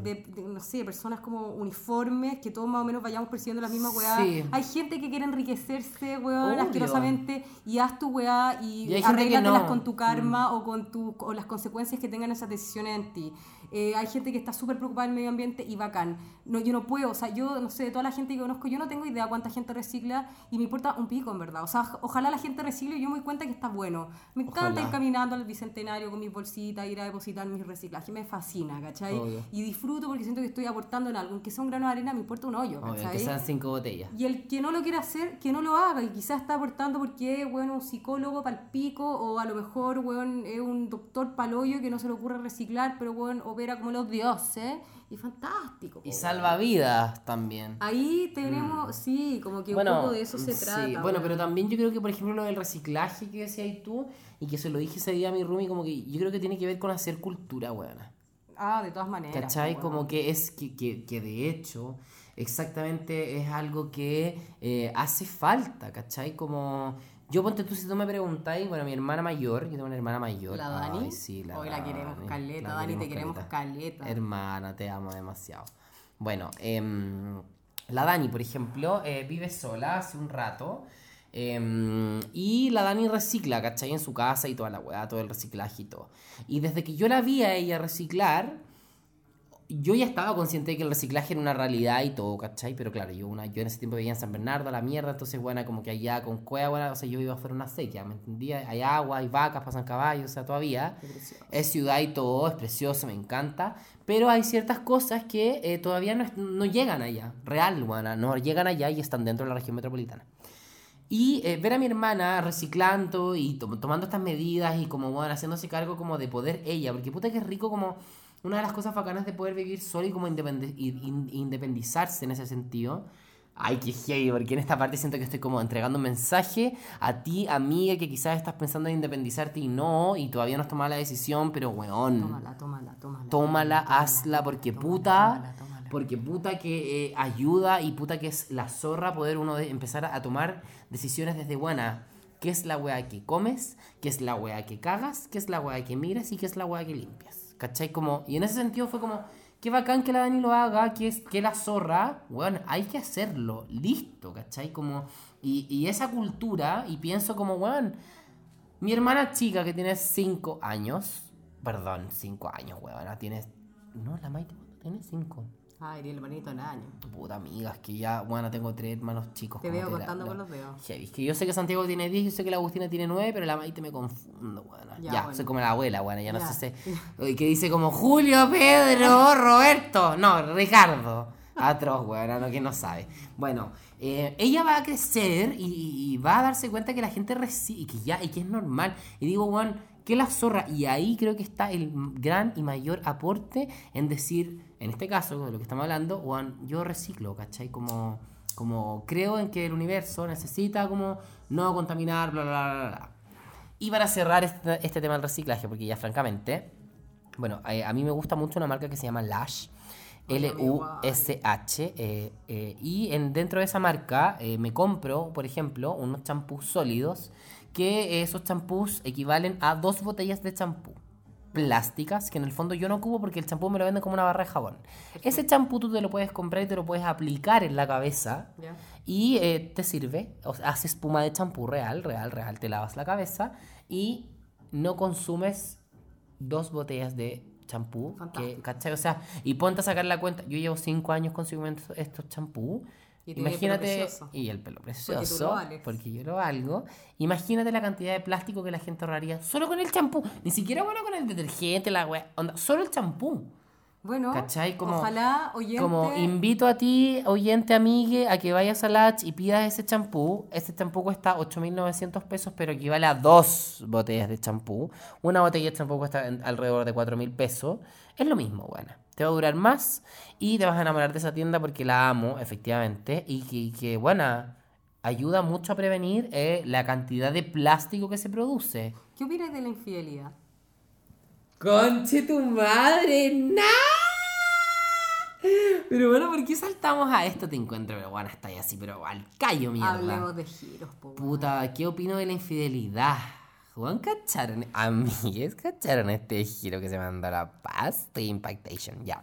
de- de, no sé, personas como uniformes, que todos más o menos vayamos persiguiendo las mismas weas. Sí. Hay gente que quiere enriquecerse, weón, asquerosamente, y haz tu weá y, Y arréglatelas no. con tu karma o con tu o las consecuencias que tengan esas decisiones en ti. Eh, hay gente que está súper preocupada del medio ambiente y bacán. No, yo no puedo, o sea, yo no sé, de toda la gente que conozco, yo no tengo idea cuánta gente recicla y me importa un pico, en verdad. O sea, ojalá la gente recicle y yo me doy cuenta que está bueno. Me encanta Ojalá. ir caminando al bicentenario con mis bolsitas, ir a depositar mis reciclajes, me fascina, ¿cachai? Obvio. Y disfruto porque siento que estoy aportando en algo, aunque sea un grano de arena, me importa un hoyo, Obvio, ¿cachai? que sean cinco botellas. Y el que no lo quiera hacer, que no lo haga. Y quizás está aportando porque es, bueno, un psicólogo pal pico, o a lo mejor, weón, es un doctor paloyo que no se le ocurre reciclar, pero, weón, opera como los dioses. Y fantástico. Y salva vidas también. Ahí tenemos, sí, como que un poco de eso se sí, trata. Bueno, weón. pero también yo creo que, por ejemplo, lo del reciclaje que decías tú, y que se lo dije ese día a mi roomie, como que yo creo que tiene que ver con hacer cultura, buena. Ah, de todas maneras. ¿Cachai? Como que es que, que, que de hecho exactamente es algo que eh, hace falta, ¿cachai? Como yo ponte tú si tú me preguntáis, bueno, mi hermana mayor, yo tengo una hermana mayor. La Dani. Ay, sí, la Hoy la queremos caleta, la Dani, te queremos caleta. Hermana, te amo demasiado. Bueno, em, la Dani, por ejemplo, eh, vive sola hace un rato. em, y la Dani recicla, ¿cachai? En su casa y toda la weá, todo el reciclaje y todo. Y desde que yo la vi a ella reciclar, yo ya estaba consciente de que el reciclaje era una realidad y todo, ¿cachai? Pero claro, yo, una, yo en ese tiempo vivía en San Bernardo, la mierda, entonces, bueno, como que allá con cueva, bueno, o sea, yo iba a hacer una sequía, ¿me entendía? Hay agua, hay vacas, pasan caballos, o sea, todavía. Es ciudad y todo, es precioso, me encanta. Pero hay ciertas cosas que eh, todavía no, no llegan allá, real, bueno, no llegan allá y están dentro de la región metropolitana. Y eh, ver a mi hermana reciclando y to- tomando estas medidas y como, bueno, haciéndose cargo como de poder ella, porque puta que es rico como una de las cosas bacanas de poder vivir solo y como in- independizarse en ese sentido. Ay, qué heavy, porque en esta parte siento que estoy como entregando un mensaje a ti, amiga, que quizás estás pensando en independizarte y no, y todavía no has tomado la decisión, pero weón, Tómala, tómala, tómala. tómala, hazla, porque puta, porque puta que eh, ayuda y puta que es la zorra poder uno de empezar a, a tomar decisiones desde buena. ¿Qué es la weá que comes? ¿Qué es la weá que cagas? ¿Qué es la weá que miras? ¿Y qué es la weá que limpias? ¿Cachai? Como, y en ese sentido fue como, qué bacán que la Dani lo haga, que es que la zorra, weón, hay que hacerlo, listo, ¿cachai? Como, y, y esa cultura, y pienso como, weón, mi hermana chica que tiene 5 años, perdón, 5 años, weón, tiene, no, la Maite, ¿cuánto tiene? 5. Ay, el hermanito en años. Puta amiga, es que ya, bueno, tengo tres hermanos chicos. Te veo contando con los dedos. Heavy, Es que yo sé que Santiago tiene 10, yo sé que la Agustina tiene 9, pero la Maite me confundo, bueno. Ya, Ya, bueno. soy como la abuela, bueno, ya no sé si... Que dice como Julio, Pedro, Roberto. No, Ricardo. Atroz, bueno, no, que no sabe. Bueno, eh, ella va a crecer y, y va a darse cuenta que la gente recibe, y que ya, y que es normal. Y digo, Juan, que la zorra. Y ahí creo que está el gran y mayor aporte en decir, en este caso, de lo que estamos hablando, Juan, yo reciclo, ¿cachai? Como, como creo en que el universo necesita como no contaminar, bla, bla, bla, bla. Y para cerrar este, este tema del reciclaje, porque ya francamente, bueno, eh, a mí me gusta mucho una marca que se llama Lush. Oye, L-U-S-H. eh, eh, y en, dentro de esa marca eh, me compro, por ejemplo, unos champús sólidos, que esos champús equivalen a dos botellas de champú plásticas que en el fondo yo no ocupo porque el champú me lo venden como una barra de jabón. Ese champú tú te lo puedes comprar y te lo puedes aplicar en la cabeza y eh, te sirve, o sea, hace espuma de champú real, real, real, te lavas la cabeza y no consumes dos botellas de champú, que. ¿cachai? O sea, y ponte a sacar la cuenta, yo llevo cinco años consumiendo estos champú, Y tiene el pelo imagínate, precioso. y el pelo Porque tú precioso, lo vales. porque yo lo valgo, imagínate la cantidad de plástico que la gente ahorraría solo con el champú, ni siquiera bueno con el detergente, la wea, onda, solo el champú. Bueno, ¿Cachai? Como- ojalá oyente... Como invito a ti, oyente amigue, a que vayas a Latch y pidas ese champú. Este champú cuesta 8.900 pesos, pero equivale a dos botellas de champú. Una botella de champú cuesta alrededor de 4.000 pesos. Es lo mismo, buena. Te va a durar más y te vas a enamorar de esa tienda porque la amo, efectivamente. Y que, y que buena, ayuda mucho a prevenir eh, la cantidad de plástico que se produce. ¿Qué opinas de la infidelidad? Conche tu madre, ¡no! Pero bueno, ¿por qué saltamos a esto? Te encuentro, pero bueno, está ahí así, pero al callo, mierda. Hablemos de giros, po. Puta, ¿qué opino de la infidelidad? Juan, ¿cacharon? Amigues, ¿cacharon este giro que se mandó a la paz? The Impactation, ya.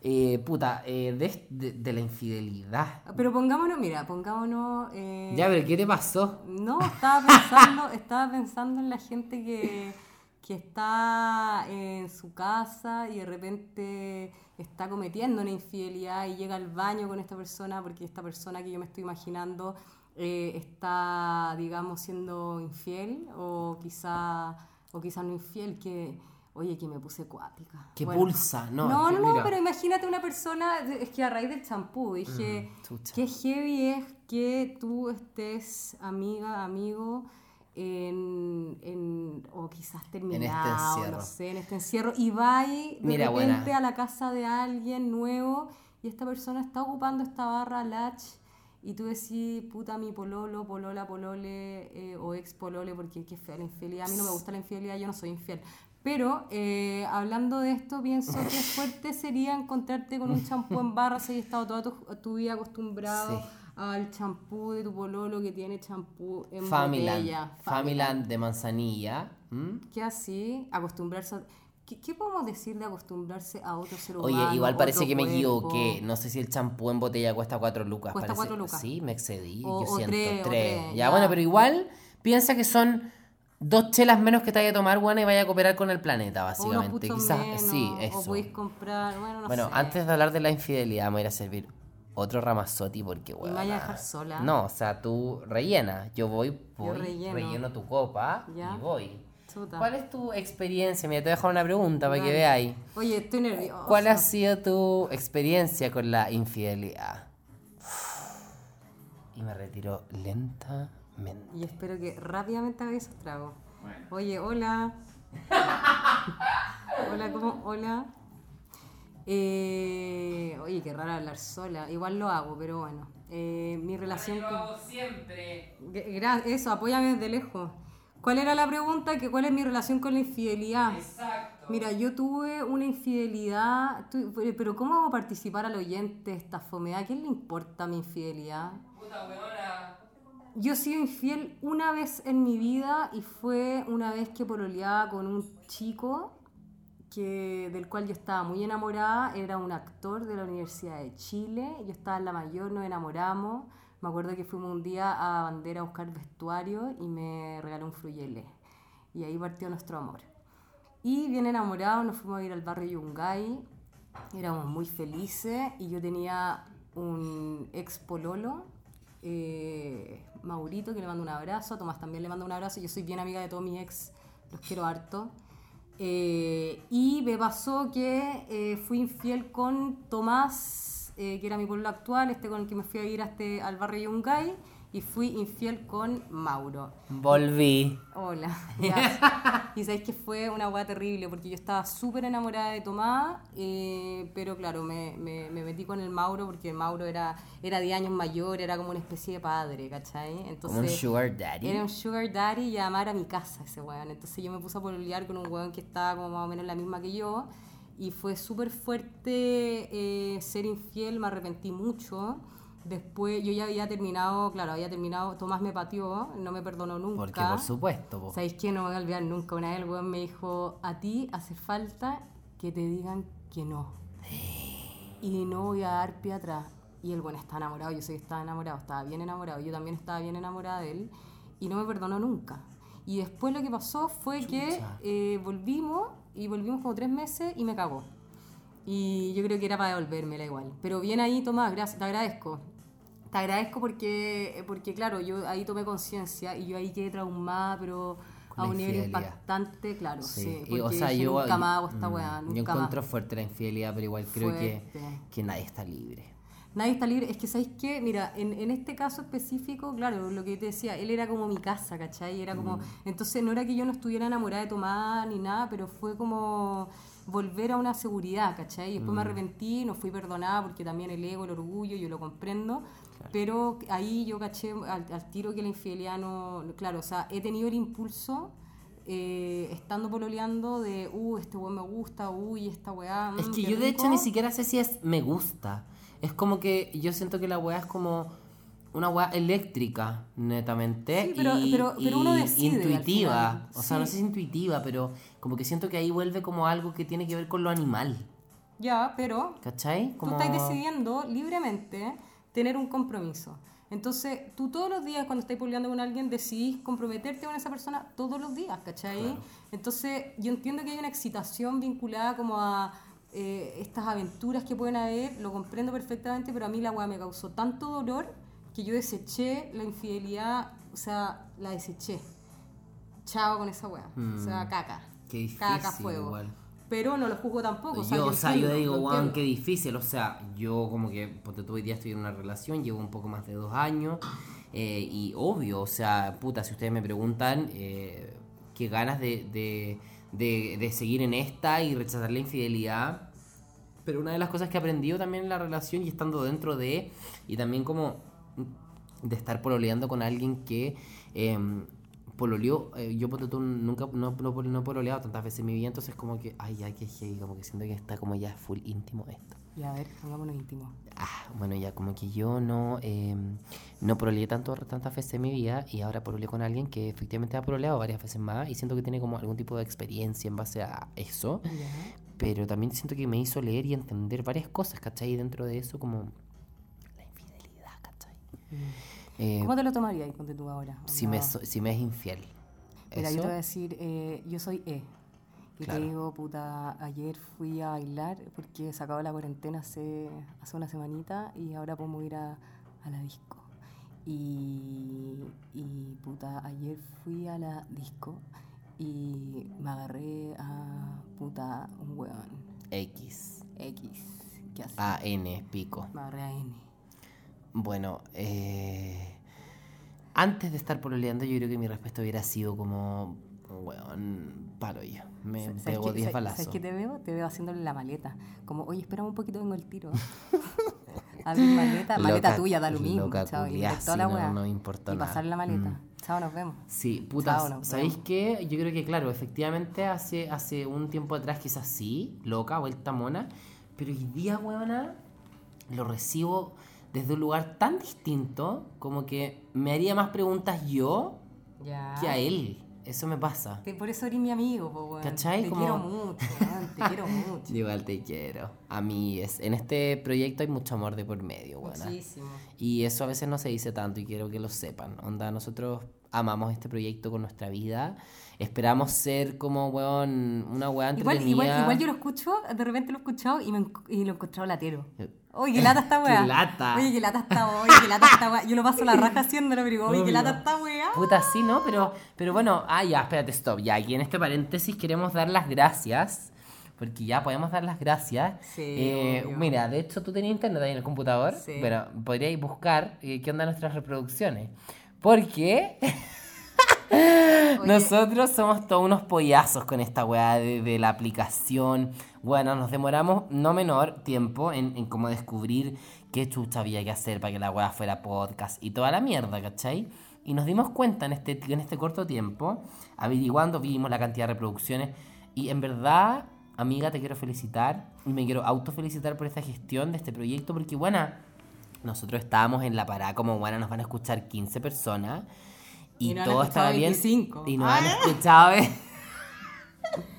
Eh, puta, eh, de, de- de la infidelidad. Pero pongámonos, mira, pongámonos... eh, Ya, pero ¿qué te pasó? No, estaba pensando, estaba pensando en la gente que, que está en su casa y de repente está cometiendo una infidelidad y llega al baño con esta persona porque esta persona que yo me estoy imaginando eh, está, digamos, siendo infiel o quizá, o quizá no infiel, que, oye, que me puse cuática. Que Bueno. pulsa, no. No, no, pero imagínate una persona, es que a raíz del champú dije, Mm, qué heavy es que tú estés amiga, amigo, en, en- o quizás terminado, encierro. no sé, en este encierro, y vas de Mira, repente buena. a la casa de alguien nuevo y esta persona está ocupando esta barra latch y tú decís, puta, mi pololo, polola, polole eh, o ex polole, porque qué fea la infidelidad. A mí no me gusta la infidelidad, yo no soy infiel. Pero eh, hablando de esto, pienso que fuerte sería encontrarte con un champú en barra si has estado toda tu, tu vida acostumbrado Sí. al champú de tu pololo que tiene champú en Familand. botella. Familand de manzanilla. ¿m? Que así, acostumbrarse a... ¿Qué, qué podemos decir de acostumbrarse a otro ser Oye, humano? igual parece que me cuerpo? equivoqué. No sé si el champú en botella cuesta 4 lucas. Cuesta parece. cuatro lucas. Sí, me excedí. O- yo o siento tres, o 3. tres, ya, ya. bueno, pero igual piensa que son dos chelas menos que te vaya a tomar, bueno, y vaya a cooperar con el planeta, O básicamente. puchos Quizás, menos, sí, O eso. podéis comprar, bueno, no bueno, sé. antes de hablar de la infidelidad, me voy a ir a servir otro ramazotti porque, ¿Y me bueno. vaya a dejar sola? No, o sea, tú rellena. Yo voy, voy relleno. relleno tu copa Ya. y voy. Chuta. ¿Cuál es tu experiencia? Mira, te voy a dejar una pregunta para que Dale. veáis. Oye, estoy nerviosa. ¿Cuál ha sido tu experiencia con la infidelidad? Y me retiro lentamente. Y espero que rápidamente hagáis esos tragos. Oye, hola. hola, ¿cómo? Hola. Eh, oye, qué raro hablar sola. Igual lo hago, pero bueno. Eh, mi relación con... siempre. Gra- gra- Eso, apóyame desde lejos. ¿Cuál era la pregunta? Que ¿Cuál es mi relación con la infidelidad? Exacto. Mira, yo tuve una infidelidad, tu- pero ¿cómo hago participar al oyente de esta fomedad? ¿A quién le importa mi infidelidad? Puta weona. Yo he sido infiel una vez en mi vida y fue una vez que pololeaba con un chico que, del cual yo estaba muy enamorada. Era un actor de la Universidad de Chile. Yo estaba en la mayor, nos enamoramos. Me acuerdo que fuimos un día a Bandera a buscar vestuario y me regaló un fruyele. Y ahí partió nuestro amor. Y bien enamorados nos fuimos a ir al barrio Yungay. Éramos muy felices y yo tenía un ex pololo, eh, Maurito, que le mando un abrazo. A Tomás también le mando un abrazo. Yo soy bien amiga de todos mis ex, los quiero harto. Eh, y me pasó que eh, fui infiel con Tomás, eh, que era mi pueblo actual, este con el que me fui a ir a este, al barrio Yungay. Y fui infiel con Mauro. Volví. Hola. Ya. y sabéis que fue una hueá terrible porque yo estaba súper enamorada de Tomás, eh, pero claro, me, me- me metí con el Mauro porque Mauro era, era 10 años mayor, era como una especie de padre, ¿cachai? Entonces, un sugar daddy. Era un sugar daddy y además era mi casa ese weón. Entonces yo me puse a pololear con un weón que estaba como más o menos la misma que yo. Y fue súper fuerte eh, ser infiel, me arrepentí mucho. Después yo ya había terminado, claro, había terminado, Tomás me pateó, no me perdonó nunca. Porque por supuesto, po. ¿Sabéis qué? No me voy a olvidar nunca. Una vez el weón me dijo, a ti hace falta que te digan que no. Y no voy a dar pie atrás. Y el weón está enamorado, yo sé que estaba enamorado, estaba bien enamorado, yo también estaba bien enamorada de él. Y no me perdonó nunca. Y después lo que pasó fue que Chucha. eh, volvimos, y volvimos como tres meses, y me cagó. Y yo creo que era para devolvérmela igual. Pero bien ahí, Tomás, gracias, te agradezco. Te agradezco porque, porque claro, yo ahí tomé conciencia y yo ahí quedé traumada, pero a un nivel impactante, claro. Sí, Sí, porque y, o sea, yo, nunca más hago esta mm, weá, yo más. encuentro fuerte la infidelidad, pero igual creo que, que nadie está libre. Nadie está libre. Es que, ¿sabéis qué? Mira, en, en este caso específico, claro, lo que yo te decía, él era como mi casa, ¿cachai? Era como... Entonces, no era que yo no estuviera enamorada de Tomás ni nada, pero fue como volver a una seguridad, ¿cachai? Y después me arrepentí, no fui perdonada porque también el ego, el orgullo, yo lo comprendo. Pero ahí yo caché al, al tiro que la infidelidad no... Claro, o sea, he tenido el impulso... eh, estando pololeando de, uh, este weón me gusta, uy, esta weá. Es mm, que qué yo de hecho rico". ni siquiera sé si es me gusta. Es como que yo siento que la weá es como una weá eléctrica, netamente. Sí, pero- y, pero- pero uno decide intuitiva. O sea, no sé si intuitiva, pero como que siento que ahí vuelve como algo que tiene que ver con lo animal. Ya, pero ¿Cachai? Tú estás decidiendo libremente tener un compromiso. Entonces, tú todos los días cuando estás peleando con alguien decidís comprometerte con esa persona todos los días, ¿cachai? Entonces, yo entiendo que hay una excitación vinculada como a eh, estas aventuras que pueden haber, lo comprendo perfectamente, pero a mí la weá me causó tanto dolor que yo deseché la infidelidad, o sea, la deseché. Chao con esa weá. O sea, Mm. caca. Qué difícil Caca fuego. igual. Pero no lo juzgo tampoco. yo, o sea, yo entiendo, digo, weón, qué difícil. O sea, yo como que, porque tú hoy día estoy en una relación, llevo un poco más de dos años. eh, y obvio, o sea, puta, si ustedes me preguntan, eh, qué ganas de, de, de, de seguir en esta y rechazar la infidelidad. Pero una de las cosas que he aprendido también en la relación y estando dentro de, y también como de estar pololeando con alguien que eh, pololeó, eh, yo ponte tú, nunca, no, no, no pololeado tantas veces en mi vida, entonces como que, ay, ay, que como que siento que está como ya full íntimo esto. Y a ver, pongámonos íntimos. Ah, bueno, ya como que yo no, eh, no pololeé tanto, tantas veces en mi vida y ahora pololeé con alguien que efectivamente ha pololeado varias veces más y siento que tiene como algún tipo de experiencia en base a eso, pero también siento que me hizo leer y entender varias cosas, ¿cachai? Y dentro de eso como la infidelidad, ¿cachai? Eh, ¿Cómo te lo tomarías, ponte tú ahora? si, me, so- si me es infiel. Mira, yo Eso, te voy a decir, eh, yo soy E. Y Claro. te digo, puta, ayer fui a bailar porque se acabó la cuarentena hace, hace una semanita y ahora podemos ir a, a la disco. Y, y, puta, ayer fui a la disco y me agarré a, puta, un weón. X, X. ¿Qué hace? A, N, pico. Me agarré a N. Bueno, eh, antes de estar pololeando, yo creo que mi respuesta hubiera sido como, weón, palo yo. Me ¿Sabes pego qué- 10 sabes- balazos. ¿Sabes qué te veo? Te veo haciéndole la maleta. Como, oye, espérame un poquito, vengo el tiro. Abrir maleta, maleta Loca- tuya, da lo mismo. loca chao, y toda sí, la no- no importa Y nada. pasar la maleta. Mm. Chao, nos vemos. Sí, putas, Chao, ¿sabéis qué? Yo creo que, claro, efectivamente hace, hace un tiempo atrás quizás sí, loca, vuelta mona, pero hoy día, weona, lo recibo desde un lugar tan distinto como que me haría más preguntas yo Ya. que a él. Eso me pasa. Te- por eso eres mi amigo, po, weón. ¿Cachai? Te Como- quiero mucho, weón. Te quiero mucho. Igual te quiero. A mí es, en este proyecto hay mucho amor de por medio, weona. Muchísimo. Y eso a veces no se dice tanto y quiero que lo sepan. Onda, nosotros amamos este proyecto con nuestra vida. Esperamos ser como, weón, una weá Igual, igual, igual yo lo escucho, de repente lo he escuchado y, me, y lo he encontrado latero. Oye, qué lata esta weá. Qué lata. Oye, qué lata esta oye, qué lata esta weá. Yo lo paso la raja haciéndolo, pero digo, oye, qué lata esta weá. Puta, sí, ¿no? Pero, pero bueno, ah, ya, espérate, stop. Ya, aquí en este paréntesis queremos dar las gracias. Porque ya podemos dar las gracias. Sí, Eh, mira, de hecho tú tenías internet ahí en el computador. Sí. Pero podríais buscar eh, qué onda nuestras reproducciones. Porque nosotros somos todos unos pollazos con esta weá de, de la aplicación. Bueno, nos demoramos no menor tiempo en, en como descubrir qué chucha había que hacer para que la weá fuera podcast y toda la mierda, ¿cachai? Y nos dimos cuenta en este, en este corto tiempo, averiguando, vimos la cantidad de reproducciones. Y en verdad, amiga, te quiero felicitar. Y me quiero autofelicitar por esta gestión de este proyecto, porque, bueno, nosotros estábamos en la parada como, bueno, nos van a escuchar 15 personas. Y, Y no han todo estaba bien. 25. Y nos han escuchado.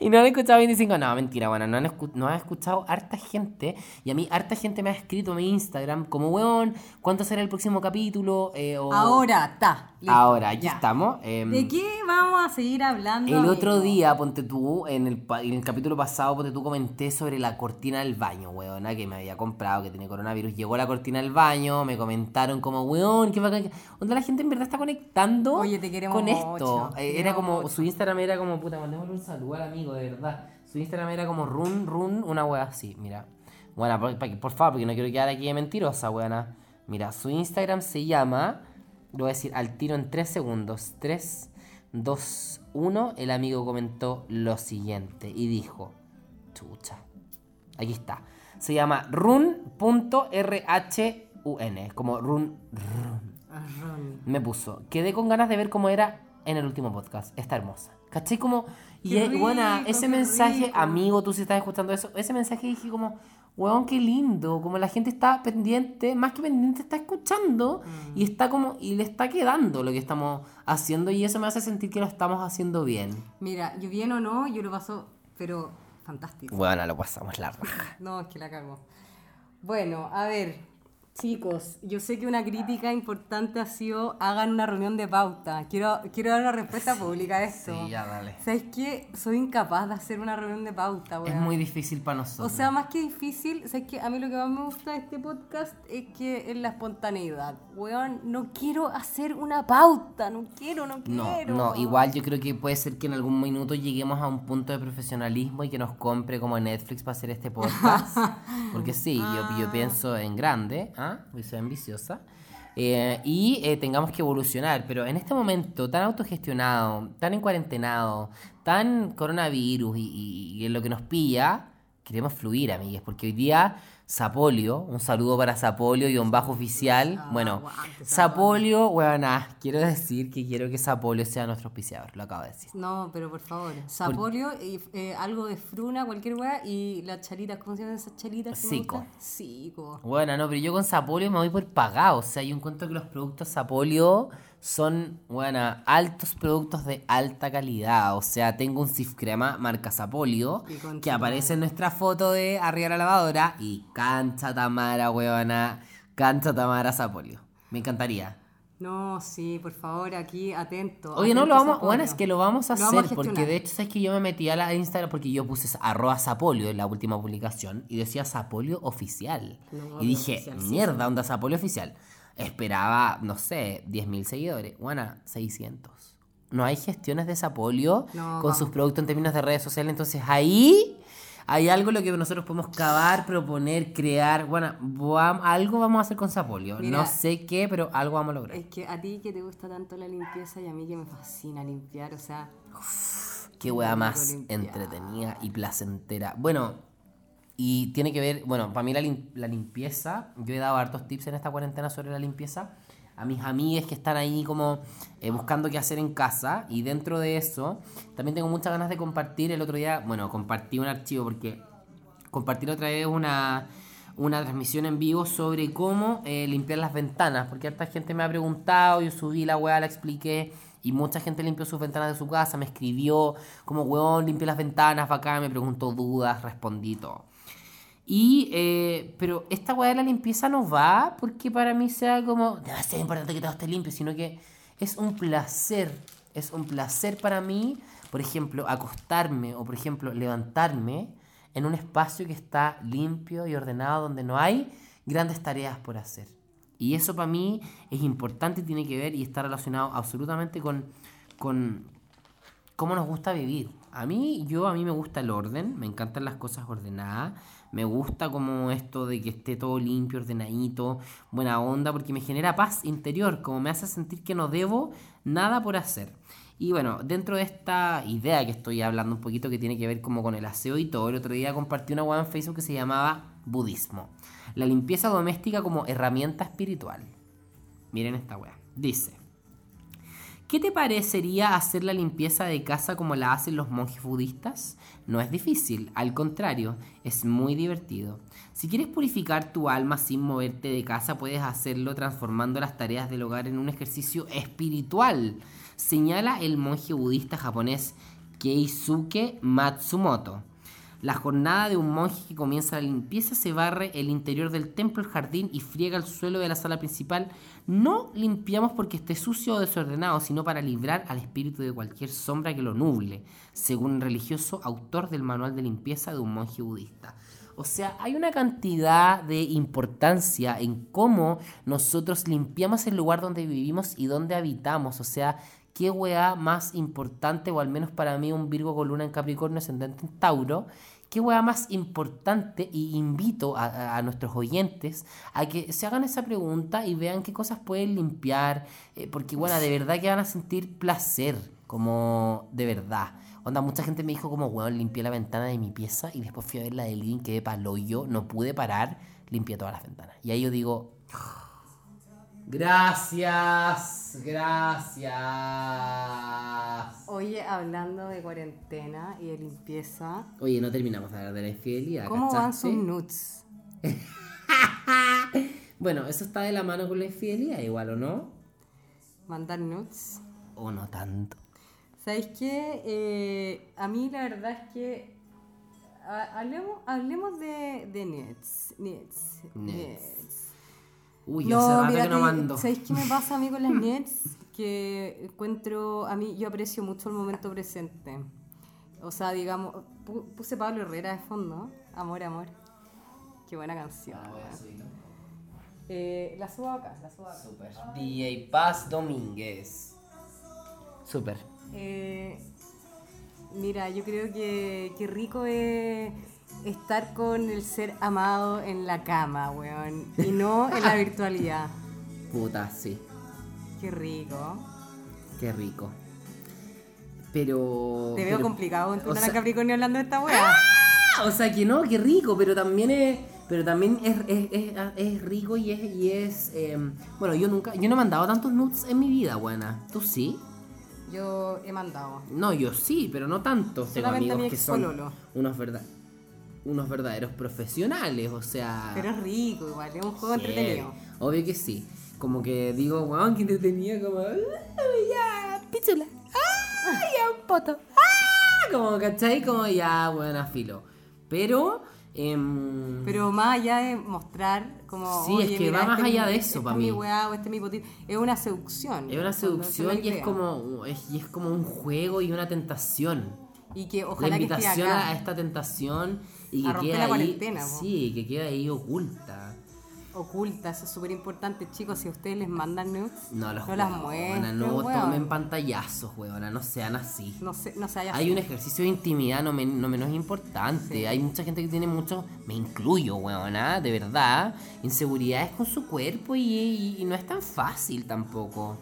Y no han escuchado 25. No, mentira, bueno, no han, no han escuchado harta gente. Y a mí, harta gente me ha escrito en mi Instagram como, weón, ¿cuánto será el próximo capítulo? Eh, o- Ahora, está. Ahora, aquí ya. estamos. em, ¿De qué vamos a seguir hablando? el otro día, ponte tú, en el, en el capítulo pasado, ponte tú, comenté sobre la cortina del baño, weona, que me había comprado, que tiene coronavirus. Llegó la cortina del baño, me comentaron como, weón, qué bacán. que-". Onda, la gente en verdad está conectando Oye, te queremos con mucho, esto. te Eh, era como, mucho. su Instagram era como, puta, mandémosle un saludo al amigo, de verdad. Su Instagram era como run, run, una wea así, mira. Bueno, por, favor, porque no quiero quedar aquí de mentirosa, weona. Mira, su Instagram se llama, lo voy a decir al tiro en 3 segundos. 3, 2, 1. El amigo comentó lo siguiente y dijo, chucha. Aquí está. Se llama run.rhun, como run, run. Arrón. Me puso, quedé con ganas de ver cómo era en el último podcast. Está hermosa. ¿Cachai? Como, y es- buena, rico, ese qué mensaje, rico. amigo, tú si estás escuchando eso, ese mensaje dije como, weón, qué lindo, como la gente está pendiente, más que pendiente, está escuchando Mm. y está como, y le está quedando lo que estamos haciendo y eso me hace sentir que lo estamos haciendo bien. Mira, yo bien o no, yo lo paso, pero fantástico. Bueno, lo pasamos la raja. No, es que la cago. Bueno, a ver, Chicos, yo sé que una crítica importante ha sido hagan una reunión de pauta. Quiero, quiero dar una respuesta pública a esto. Sí, ya dale. ¿Sabes qué? Soy incapaz de hacer una reunión de pauta, Es weón. muy difícil para O nosotros. sea, más que difícil, ¿sabes qué? A mí lo que más me gusta de este podcast es que es la espontaneidad. Weón, no quiero hacer una pauta, no quiero, no no, quiero. no, igual yo creo que puede ser que en algún minuto lleguemos a un punto de profesionalismo y que nos compre como Netflix para hacer este podcast. Porque sí, yo, yo pienso en grande, ¿ah? Ambiciosa. Eh, y eh, tengamos que evolucionar, pero en este momento tan autogestionado, tan en cuarentenado, tan coronavirus y, y- y en lo que nos pilla, queremos fluir, amigues, porque hoy día Sapolio, un saludo para Sapolio y un bajo oficial. Ah, bueno, aguante, Sapolio, quiero decir que quiero que Sapolio sea nuestro auspiciador, lo acabo de decir. No, pero por favor, sapolio y eh, algo de fruna, cualquier weá, y las chalitas, ¿cómo se llaman esas Cico. gustan? Cico. Bueno, no, pero yo con Sapolio me voy por pagado. O sea, yo encuentro que los productos Sapolio son, bueno, altos productos de alta calidad. O sea, tengo un Sif Crema marca Sapolio que aparece en nuestra foto de arriba de la lavadora y cancha Tamara, huevona, cancha Tamara Sapolio. Me encantaría. No, sí, por favor, aquí atento. Oye, no, lo vamos, bueno, es que lo vamos a Lo hacer, vamos a porque de hecho, sabes que yo me metí a la Instagram porque yo puse arroba Sapolio en la última publicación y decía Sapolio oficial. No, y dije, oficial, sí, mierda, onda Sapolio oficial. Esperaba, no sé, 10.000 seguidores. Bueno, 600. No hay gestiones de Sapolio No, con vamos. sus productos en términos de redes sociales, entonces ahí hay algo lo que nosotros podemos cavar, proponer, crear. Bueno, vam- algo vamos a hacer con Sapolio. Mira. no sé qué, pero algo vamos a lograr. Es que a ti que te gusta tanto la limpieza y a mí que me fascina limpiar, o sea, Qué wea más limpiar. entretenida y placentera. Bueno, y tiene que ver, bueno, para mí la, lim- la limpieza, yo he dado hartos tips en esta cuarentena sobre la limpieza a mis amigas que están ahí como eh, buscando qué hacer en casa y dentro de eso también tengo muchas ganas de compartir el otro día, bueno, compartí un archivo porque compartir otra vez una, una transmisión en vivo sobre cómo eh, limpiar las ventanas, porque harta gente me ha preguntado, yo subí la weá, la expliqué, y mucha gente limpió sus ventanas de su casa, me escribió como weón, limpié las ventanas, bacán, me preguntó dudas, respondí todo. Y, eh, pero esta weá de la limpieza no va porque para mí sea como demasiado importante que todo esté limpio, sino que es un placer, es un placer para mí, por ejemplo, acostarme o por ejemplo levantarme en un espacio que está limpio y ordenado donde no hay grandes tareas por hacer. Y eso para mí es importante y tiene que ver y está relacionado absolutamente con, con cómo nos gusta vivir. A mí, yo, a mí me gusta el orden, me encantan las cosas ordenadas, me gusta como esto de que esté todo limpio, ordenadito, buena onda, porque me genera paz interior, como me hace sentir que no debo nada por hacer. Y bueno, dentro de esta idea que estoy hablando un poquito que tiene que ver como con el aseo y todo, el otro día compartí una web en Facebook que se llamaba Budismo. La limpieza doméstica como herramienta espiritual. Miren esta wea. Dice, ¿Qué te parecería hacer la limpieza de casa como la hacen los monjes budistas? No es difícil, al contrario, es muy divertido. Si quieres purificar tu alma sin moverte de casa, puedes hacerlo transformando las tareas del hogar en un ejercicio espiritual, señala el monje budista japonés Keisuke Matsumoto. La jornada de un monje que comienza la limpieza se barre el interior del templo, el jardín y friega el suelo de la sala principal. No limpiamos porque esté sucio o desordenado, sino para librar al espíritu de cualquier sombra que lo nuble, según el religioso autor del manual de limpieza de un monje budista. O sea, hay una cantidad de importancia en cómo nosotros limpiamos el lugar donde vivimos y donde habitamos. O sea, qué weá más importante, o al menos para mí un Virgo con luna en Capricornio ascendente en Tauro, qué weá más importante y invito a, nuestros oyentes a que se hagan esa pregunta y vean qué cosas pueden limpiar, eh, porque bueno, de verdad que van a sentir placer, como de verdad. Onda, mucha gente me dijo como, weón, limpié la ventana de mi pieza y después fui a ver la del living, quedé palo yo, no pude parar, limpié todas las ventanas. Y ahí yo digo, gracias, gracias. oye, hablando de cuarentena y de limpieza, Oye, no terminamos de hablar de la infidelidad. ¿cómo van sus nudes? Bueno, eso está de la mano con la infidelidad igual, ¿o no? Mandar nudes. O no tanto. ¿Sabéis qué? Eh, a mí la verdad es que ha- hablemos, hablemos de, de nets, nets, Nets. nets. Uy, hace rato mira, que no mando. ¿Sabéis qué me pasa a mí con las nets? Que encuentro, a mí yo aprecio mucho el momento presente. O sea, digamos, pu- puse Pablo Herrera de fondo, Amor, Amor. Qué buena canción. Ah, voy a subirlo. Eh, la subo acá, la subo acá. Super. DJ Paz Domínguez. Super. Eh, mira, yo creo que, que rico es estar con el ser amado en la cama, weón. Y no en la virtualidad. Puta, sí. Qué rico. Qué rico. Pero. Te veo pero- complicado en tu sea- Capricornio hablando de esta weá. Ah, O sea que no, qué rico, pero también es. Pero también es, es, es, es rico y es. Y es em, bueno, yo nunca. Yo no he mandado tantos nudes en mi vida, buena. ¿Tú sí? Yo he mandado. No, yo sí, pero no tanto. Tengo amigos mi que son unos verdad unos verdaderos profesionales, o sea. Pero es rico igual, es un juego entretenido. Obvio que sí. Como que digo, weón, que entretenía como. "Ah, ya, pichula. Ah, ya, poto. Ah, como, ¿cachai? Como ya, buena filo. Pero. em, Pero más allá de mostrar como. Sí, es "Oye, que mira, va más este es allá mi- de eso este pa' es mi mí. weá o este es mi potito. Es una seducción. es una seducción y es como, es, y es como un juego y una tentación. Y que la ojalá que esté invitación acá. a esta tentación y A que romper quede la cuarentena. Sí, que quede ahí oculta. Oculta, eso es súper importante, chicos. Si ustedes les mandan nudes, No, los no las muestren. No weón. tomen pantallazos, huevona, no sean así. No sé, no se Hay un ejercicio de intimidad no, men- no menos importante. Sí. Hay mucha gente que tiene mucho, me incluyo, weona, de verdad, inseguridades con su cuerpo y, y- y no es tan fácil tampoco.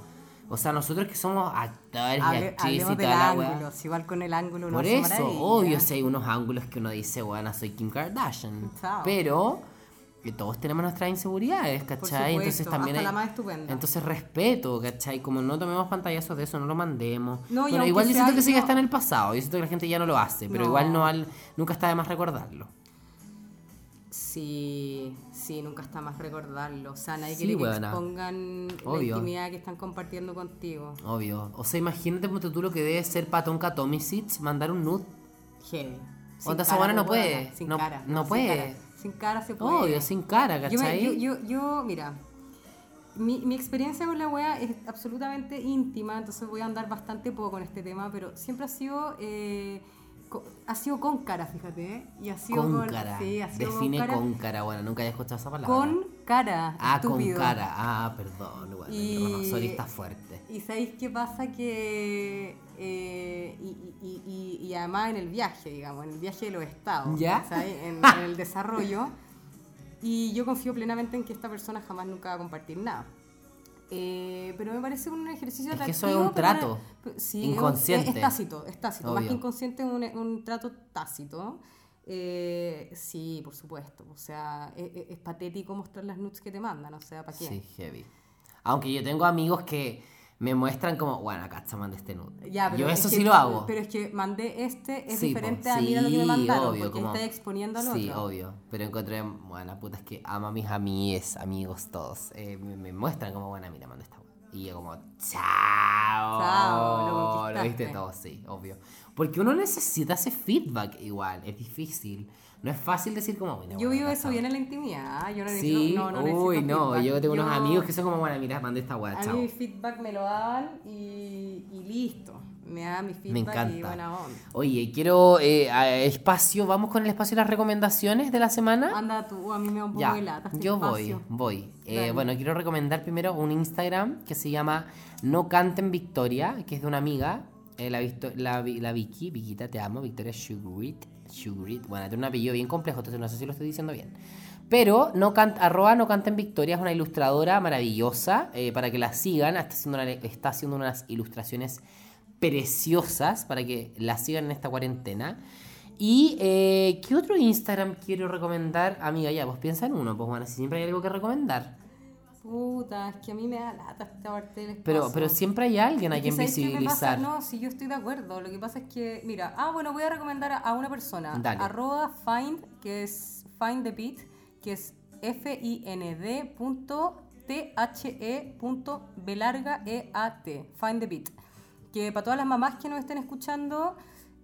O sea, nosotros que somos actores y actrices y toda la ángulo. Igual con el ángulo uno Por eso, maravilla. obvio, si hay unos ángulos que uno dice, weona, soy Kim Kardashian. Chao. Pero que todos tenemos nuestras inseguridades, ¿cachai? supuesto, entonces también hasta hay- la más estupenda. Entonces respeto, ¿cachai? Como no tomemos pantallazos de eso, no lo mandemos. No, bueno, igual yo siento que sí que algo- está en el pasado, yo siento que la gente ya no lo hace, pero No. igual no al- nunca está de más recordarlo. Sí, sí, nunca está más recordarlo. O sea, nadie Sí, quiere que expongan la intimidad que están compartiendo contigo. Obvio. O sea, imagínate tú lo que debe ser Patón Tomisic mandar un nude. Heavy. Onda, buena no puede. Sin No- cara. no sin puede. cara. Sin cara se puede. Obvio, sin cara, ¿cachai? yo, yo, yo, mira, mi, mi experiencia con la wea es absolutamente íntima, entonces voy a andar bastante poco en este tema, pero siempre ha sido, eh, ha sido con cara, fíjate, ¿eh? Y ha sido con con, cara. sí, ha sido Define con cara. con cara. Bueno, nunca había escuchado esa palabra. Con cara, Ah, estúpido. con cara. Ah, perdón. Bueno, Y- el está fuerte. Y sabéis qué pasa que. eh, y, y- y- además en el viaje, digamos, en el viaje de los estados, ¿Ya? En, en el desarrollo. Y yo confío plenamente en que esta persona jamás nunca va a compartir nada. Eh, pero me parece un ejercicio Es que eso es un trato una- sí, inconsciente. Es, es tácito, es tácito. Más que inconsciente, es un, un trato tácito. Eh, sí, por supuesto. O sea, es, es- es patético mostrar las nudes que te mandan. O sea, ¿para qué? Sí, heavy. Aunque yo tengo amigos que me muestran como, bueno, acá está mandé este nude. Ya, pero yo es eso que- sí lo hago. Pero es que mandé este, es Sí, diferente po, a mira lo que me sí, mandaron, obvio, porque como- está exponiendo al Sí, otro. obvio. Pero encontré, bueno, puta, es que amo a mis amigues, amigos todos. Eh, me, me muestran como, bueno, mira, manda esta. Y yo como, chao. Chao, lo Lo viste todo, sí, obvio. Porque uno necesita ese feedback igual, es difícil. No es fácil decir como, bueno, Yo vivo eso bien en la intimidad. Yo no Sí, necesito, no, no uy, necesito no, feedback. yo tengo unos amigos que son como, bueno, mira, mandé esta weá, A chao. mí mi feedback me lo dan y, y listo. Me da mi feedback Me y encanta. buena onda. Oye, quiero eh, espacio, vamos con el espacio de las recomendaciones de la semana. Anda tú, a mí me da un poco Ya, de lata. este yo voy, espacio. voy. Eh, Dale. bueno, quiero recomendar primero un Instagram que se llama No Canten Victoria, que es de una amiga, eh, la, la, la Vicky, Viquita, te amo, Victoria Sugarit. Sugarit, bueno, tiene un apellido bien complejo, entonces no sé si lo estoy diciendo bien. Pero no can- arroba no canten Victoria es una ilustradora maravillosa, eh, para que la sigan, está haciendo, está haciendo unas ilustraciones preciosas para que la sigan en esta cuarentena. Y, eh, ¿qué otro Instagram quiero recomendar? Amiga, ya, pues piensa en uno, pues bueno, si siempre hay algo que recomendar. Puta, es que a mí me da lata esta parte del Pero, espacio. pero siempre hay alguien a quien visibilizar. No, si yo estoy de acuerdo. Lo que pasa es que, mira, ah, bueno, voy a recomendar a, a una persona. Dale. Arroba find, que es find the beat, que es F-I-N-D punto T-H-E punto B larga E-A-T. Find the beat. Que para todas las mamás que nos estén escuchando,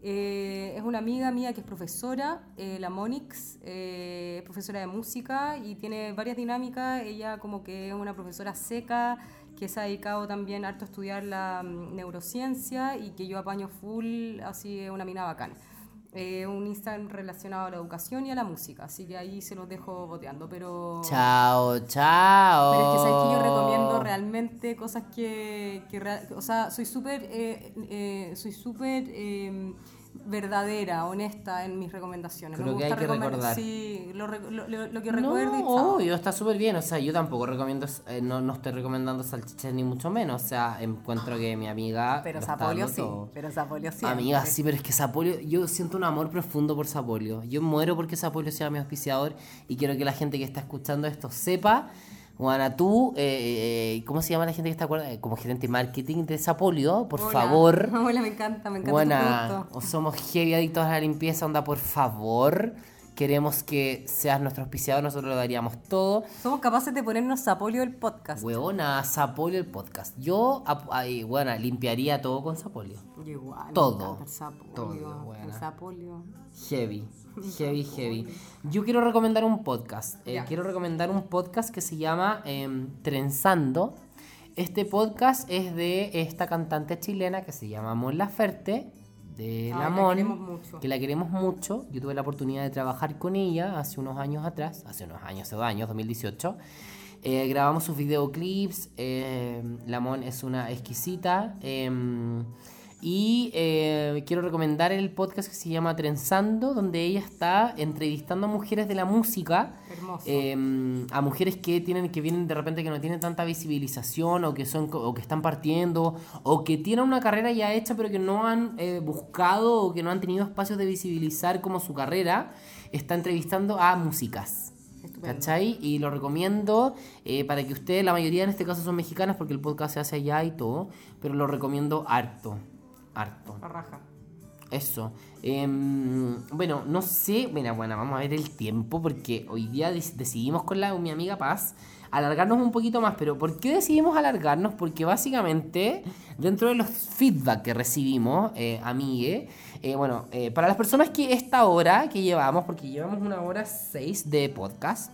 Eh, es una amiga mía que es profesora, eh, la Monix, eh, profesora de música y tiene varias dinámicas. Ella como que es una profesora seca que se ha dedicado también harto a estudiar la mm, neurociencia y que yo apaño full, así es una mina bacana. Eh, un Instagram relacionado a la educación y a la música, así que ahí se los dejo boteando, pero... Chao, chao. Pero es que sabes que yo recomiendo realmente cosas que, que o sea, soy súper, eh, eh, soy súper eh, verdadera, honesta en mis recomendaciones. Creo que hay que recordar. Sí, lo, lo, lo- lo que No, recuerdo y chao. obvio, está súper bien. O sea, yo tampoco recomiendo, eh, no, no estoy recomendando salchichas ni mucho menos. O sea, encuentro que mi amiga. Pero Sapolio sí, todo. pero Sapolio sí. Amiga, sí, pero es que Sapolio, yo siento un amor profundo por Sapolio. Yo muero porque Sapolio sea mi auspiciador y quiero que la gente que está escuchando esto sepa. Juana, tú, eh, eh, ¿cómo se llama la gente que está acuerda? Como gerente de marketing de Sapolio, por Hola. favor. Hola, me encanta, me encanta tu o somos heavy adictos a la limpieza, onda, por favor. Queremos que seas nuestro auspiciador, nosotros lo daríamos todo. Somos capaces de ponernos Sapolio el podcast. Huevona, Sapolio el podcast. Yo, ay, buena, limpiaría todo con Sapolio. Yo igual. me Todo. encanta El Sapolio. Todo, el. Sapolio. Heavy, heavy, heavy. Yo quiero recomendar un podcast. Eh, quiero recomendar un podcast que se llama em, Trenzando. Este podcast es de esta cantante chilena que se llama Mon Laferte, de Ay, la Mon, que la queremos mucho. Yo tuve la oportunidad de trabajar con ella hace unos años atrás, hace unos años, hace dos años, 2018. Eh, grabamos sus videoclips. eh, la Mon es una exquisita. em, y eh, quiero recomendar el podcast que se llama Trenzando, donde ella está entrevistando a mujeres de la música. Eh, a mujeres que tienen que vienen de repente que no tienen tanta visibilización o que son o que están partiendo o que tienen una carrera ya hecha pero que no han eh, buscado o que no han tenido espacios de visibilizar como su carrera está entrevistando a músicas. ¿Cachai? Y lo recomiendo eh, para que ustedes, la mayoría en este caso son mexicanas porque el podcast se hace allá y todo, pero lo recomiendo harto, harto. Raja. Eso. Em, bueno, no sé. Mira, bueno, vamos a ver el tiempo porque hoy día decidimos con, la, mi amiga Paz alargarnos un poquito más. Pero ¿por qué decidimos alargarnos? Porque básicamente, dentro de los feedback que recibimos, eh, amigue, eh, bueno, eh, para las personas que esta hora que llevamos, porque llevamos una hora seis de podcast.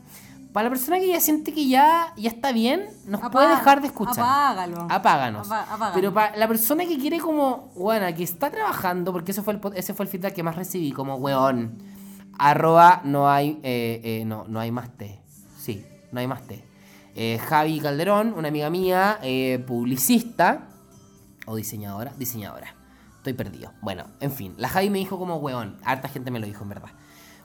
Para la persona que ya siente que ya, ya está bien, nos puede dejar de escuchar. apágalo. Apáganos. Apa- apágalo. Pero para la persona que quiere como, bueno, que está trabajando, porque ese fue el, ese fue el feedback que más recibí, como, weón, arroba no hay, eh, eh, no, no hay más té. Sí, no hay más té. Eh, Javi Calderón, una amiga mía, eh, publicista, o diseñadora, diseñadora. Estoy perdido. Bueno, en fin, la Javi me dijo como, weón, harta gente me lo dijo en verdad.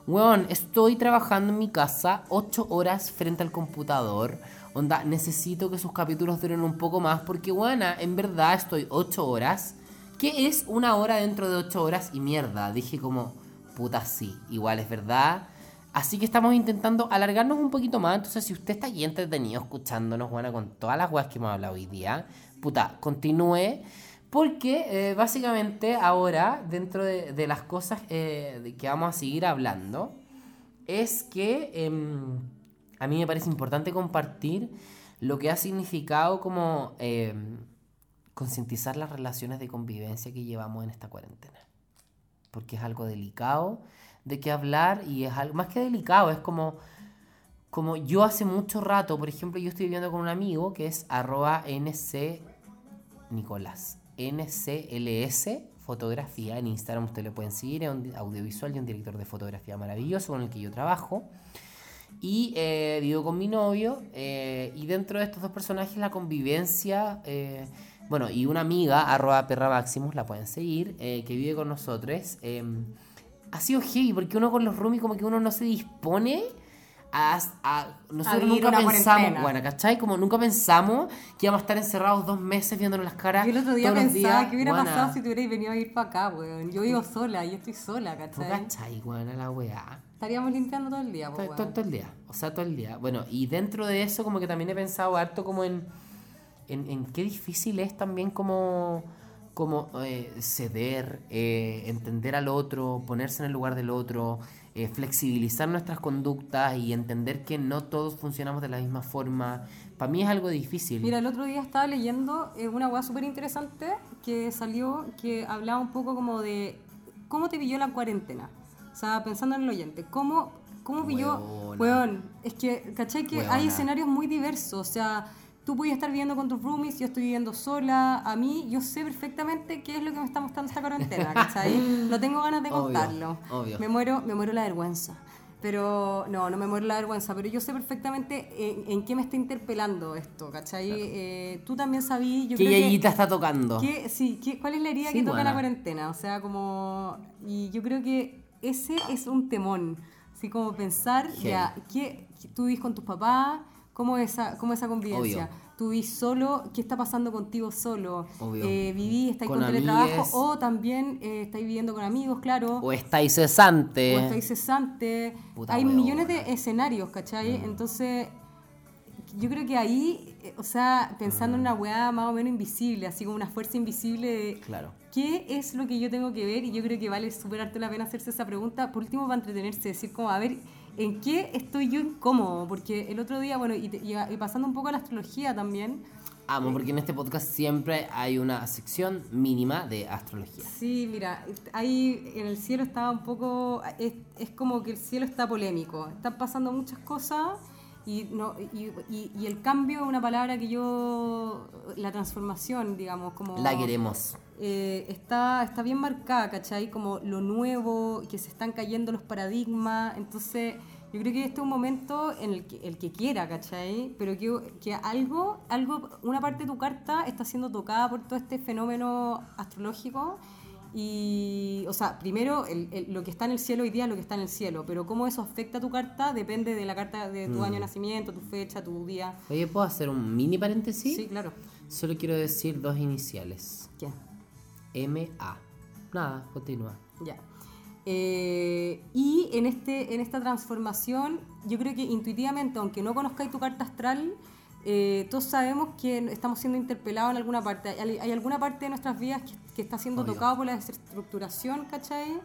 Weón, estoy trabajando en mi casa 8 horas frente al computador. Onda, necesito que sus capítulos duren un poco más porque, weona, en verdad estoy 8 horas. ¿Qué es una hora dentro de 8 horas? Y mierda, dije como, puta sí, igual es verdad. Así que estamos intentando alargarnos un poquito más. Entonces, si usted está aquí entretenido escuchándonos, bueno, con todas las weas que hemos hablado hoy día, puta, continúe. Porque eh, básicamente ahora, dentro de, las cosas eh, que vamos a seguir hablando, es que em, a mí me parece importante compartir lo que ha significado como em, concientizar las relaciones de convivencia que llevamos en esta cuarentena. Porque es algo delicado de qué hablar y es algo más que delicado, es como como yo hace mucho rato, por ejemplo, yo estoy viviendo con un amigo que es arroba nc Nicolás, ncls fotografía en Instagram, ustedes lo pueden seguir, es un audiovisual y un director de fotografía maravilloso con el que yo trabajo. Y eh, vivo con mi novio eh, y dentro de estos dos personajes la convivencia, eh, bueno, y una amiga, arroba perra maximus, la pueden seguir, que vive con nosotros. ha sido heavy porque uno con los roomies como que uno no se dispone a... a- nosotros nunca pensamos, bueno, ¿cachai? Como nunca pensamos que íbamos a estar encerrados dos meses viéndonos las caras. Yo el otro día todos pensaba días. que hubiera pasado si te hubierais venido a ir para acá, weón. Yo vivo sola, yo estoy sola, ¿Tú ¿cachai? cachai, weón, la weá? Estaríamos limpiando todo el día, Todo, todo- weón. todo el día, o sea, todo el día. Bueno, y dentro de eso como que también he pensado harto como en, en, en qué difícil es también como, como eh, ceder, eh, entender al otro, ponerse en el lugar del otro, eh, flexibilizar nuestras conductas y entender que no todos funcionamos de la misma forma. Para mí es algo difícil. Mira, el otro día estaba leyendo eh, una weá súper interesante que salió, que hablaba un poco como de ¿cómo te pilló la cuarentena? O sea, pensando en el oyente, ¿cómo, cómo pilló? Huevona. Weón, es que, ¿cachai? Que hay escenarios muy diversos, o sea, tú puedes estar viviendo con tus roomies, yo estoy viviendo sola, a mí, yo sé perfectamente qué es lo que me está mostrando esta cuarentena, ¿cachai? No tengo ganas de Obvio, contarlo. obvio. Me muero, me muero la vergüenza. Pero no, no me muero la vergüenza, pero yo sé perfectamente en, en qué me está interpelando esto, ¿cachai? Eh, tú también sabías, yo ¿Qué creo que... está tocando? ¿Qué- sí, ¿qué- ¿cuál es la herida Sí, que toca buena. la cuarentena? O sea, como... Y yo creo que ese es un temón. Así como pensar, Heavy. ya, ¿qué, tú vivís con tus papás? ¿Cómo es esa, cómo es esa convivencia? Obvio. ¿Tú vivís solo? ¿Qué está pasando contigo solo? Obvio. Eh, ¿Vivís, estáis con, Con teletrabajo? O también eh, estáis viviendo con amigos, claro. ¿O estáis cesante? O estáis cesante. Puta Hay millones de escenarios, ¿cachai? Entonces, yo creo que ahí, eh, o sea, pensando en una weá más o menos invisible, así como una fuerza invisible de Claro. qué es lo que yo tengo que ver, y yo creo que vale súper harto la pena hacerse esa pregunta, por último para entretenerse, decir como, a ver, ¿en qué estoy yo incómodo? Porque el otro día, bueno, y, te- y y pasando un poco a la astrología también, Amo, porque en este podcast siempre hay una sección mínima de astrología. Sí, mira, ahí en el cielo estaba un poco, es, es como que el cielo está polémico, están pasando muchas cosas y, no, y, y- y el cambio es una palabra que yo, la transformación, digamos, como... La queremos. eh, está, está bien marcada, ¿cachai? Como lo nuevo, que se están cayendo los paradigmas, entonces yo creo que este es un momento en el que, el que quiera, ¿cachai? Pero que, que algo, algo, una parte de tu carta está siendo tocada por todo este fenómeno astrológico y, o sea, primero el- el- lo que está en el cielo hoy día es lo que está en el cielo, pero cómo eso afecta a tu carta depende de la carta de tu año de nacimiento, tu fecha, tu día. Oye, ¿puedo hacer un mini paréntesis? Sí, claro. Solo quiero decir dos iniciales. ¿Qué? M-A. Nada, continúa. Ya. Eh, y en, este, en esta transformación, yo creo que intuitivamente, aunque no conozcáis tu carta astral, eh, todos sabemos que estamos siendo interpelados en alguna parte. Hay, hay alguna parte de nuestras vidas que, que está siendo Obvio. tocado por la desestructuración, ¿cachai?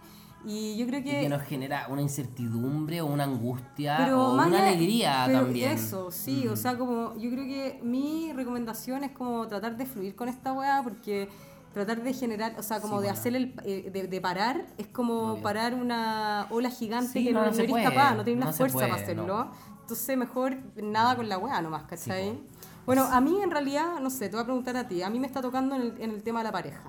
Y yo creo Y que... que nos genera una incertidumbre o una angustia pero o una allá- alegría pero también. Eso, sí, o sea, como yo creo que mi recomendación es como tratar de fluir con esta weá porque tratar de generar, o sea, como Sí, de bueno. hacer el eh, de, de parar es como parar una ola gigante Sí, que no, no, no eres puede, capaz, no tienes no la fuerza puede, para hacerlo. Entonces mejor nada con la weá nomás, ¿cachai? po. bueno, a mí en realidad, no sé, te voy a preguntar a ti, a mí me está tocando en el, en el tema de la pareja.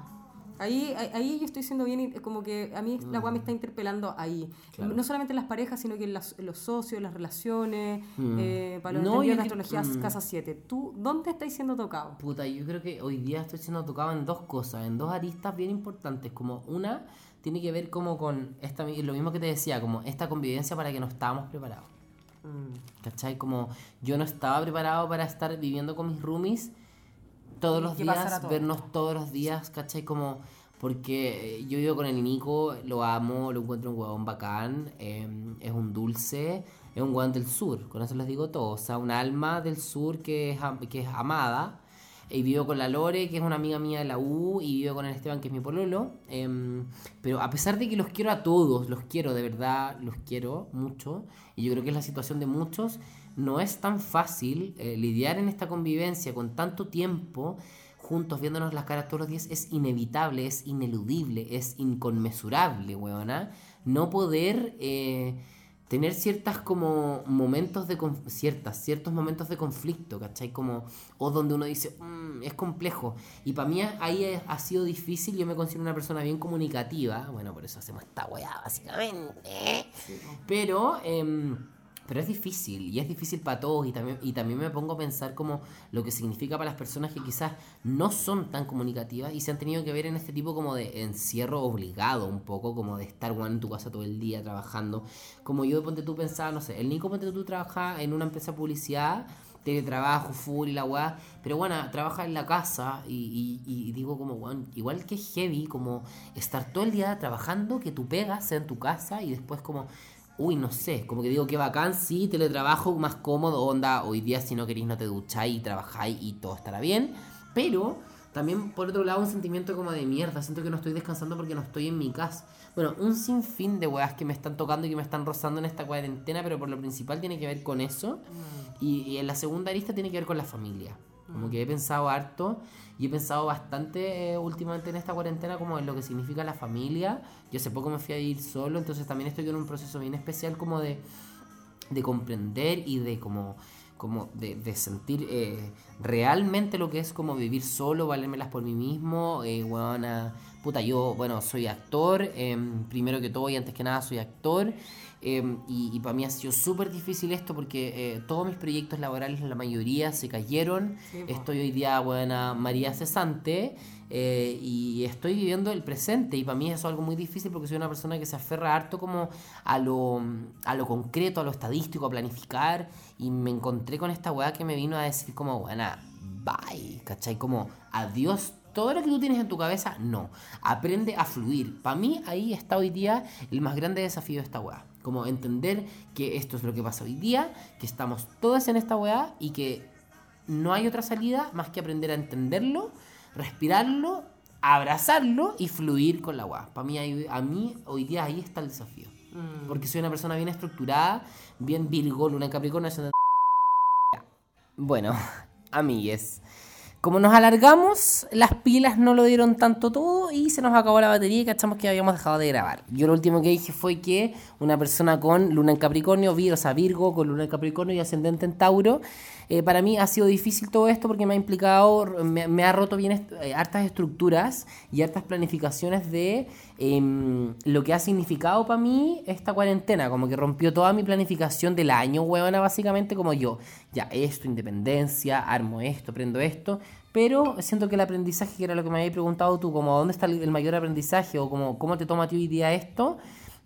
Ahí, ahí, yo estoy siendo bien, in- como que a mí la weá me está interpelando ahí. Mm. Claro. No solamente en las parejas, sino que en, las- los socios, las relaciones, Mm. eh, para los No, de que- astrología, mm. casa 7. ¿Tú dónde estáis siendo tocado? Puta, yo creo que hoy día estoy siendo tocado en dos cosas, en dos aristas bien importantes. Como una tiene que ver como con esta, lo mismo que te decía, como esta convivencia para que no estábamos preparados. ¿Cachai? Como yo no estaba preparado para estar viviendo con mis roomies todos los días, todo. vernos todos los días, ¿cachai? Como porque eh, yo vivo con el Nico, lo amo, lo encuentro un huevón bacán, eh, es un dulce, es un huevón del sur, con eso les digo todo, o sea, un alma del sur que es, que es amada. Y vivo con la Lore, que es una amiga mía de la U, y vivo con el Esteban, que es mi pololo. em, pero a pesar de que los quiero a todos, los quiero, de verdad, los quiero mucho, y yo creo que es la situación de muchos, no es tan fácil eh, lidiar en esta convivencia con tanto tiempo juntos viéndonos las caras todos los días. Es inevitable, es ineludible, es inconmensurable, weona. No poder... eh, tener ciertas como momentos de ciertas ciertos momentos de conflicto ¿cachai? como o donde uno dice "Mm, es complejo y para mí ahí ha sido difícil yo me considero una persona bien comunicativa bueno por eso hacemos esta weá básicamente. Pero em, pero es difícil y es difícil para todos y también y también me pongo a pensar como lo que significa para las personas que quizás no son tan comunicativas y se han tenido que ver en este tipo como de encierro obligado un poco como de estar bueno, en tu casa todo el día trabajando. Como yo ponte tú pensaba no sé el Nico ponte tú trabaja en una empresa de publicidad teletrabajo, full y la weá, pero bueno, trabaja en la casa y, y- y digo como, weón, igual que heavy, como estar todo el día trabajando, que tu pega sea en tu casa y después como, uy, no sé, como que digo que bacán, sí, teletrabajo más cómodo, onda, hoy día si no queréis no te ducháis y trabajáis y todo estará bien, pero también por otro lado un sentimiento como de mierda, siento que no estoy descansando porque no estoy en mi casa. Bueno, un sinfín de weas que me están tocando y que me están rozando en esta cuarentena, pero por lo principal tiene que ver con eso. Y, y en la segunda arista tiene que ver con la familia. Como que he pensado harto y he pensado bastante eh, últimamente en esta cuarentena como en lo que significa la familia. Yo hace poco me fui a ir solo, entonces también estoy en un proceso bien especial como de, de comprender y de como como de, sentir eh, realmente lo que es como vivir solo, valérmelas por mí mismo, eh, puta, yo, bueno, soy actor, em, primero que todo y antes que nada soy actor, em, y, para mí ha sido súper difícil esto porque eh, todos mis proyectos laborales, la mayoría se cayeron, Sí, estoy hoy día, buena María Cesante, eh, y estoy viviendo el presente y para mí eso es algo muy difícil porque soy una persona que se aferra harto como a lo, a lo concreto, a lo estadístico, a planificar y me encontré con esta weá que me vino a decir como, buena, bye, ¿cachai? Como, adiós. Todo lo que tú tienes en tu cabeza, no. Aprende a fluir. Para mí, ahí está hoy día el más grande desafío de esta weá. Como entender que esto es lo que pasa hoy día, que estamos todos en esta weá y que no hay otra salida más que aprender a entenderlo, respirarlo, abrazarlo y fluir con la weá. Para mí, a mí hoy día ahí está el desafío. Mm. Porque soy una persona bien estructurada, bien Virgo, Luna en Capricornio. Bueno, amigues. Como nos alargamos, las pilas no lo dieron tanto todo y se nos acabó la batería y cachamos que habíamos dejado de grabar. Yo lo último que dije fue que una persona con luna en Capricornio, o sea, Virgo, con luna en Capricornio y ascendente en Tauro, eh, para mí ha sido difícil todo esto porque me ha implicado, me, ha roto bien est- eh, hartas estructuras y hartas planificaciones de em, lo que ha significado para mí esta cuarentena, como que rompió toda mi planificación del año, huevona, básicamente como yo, ya esto, independencia, armo esto, prendo esto, pero siento que el aprendizaje, que era lo que me habías preguntado tú, como dónde está el mayor aprendizaje o como cómo te toma a ti esto,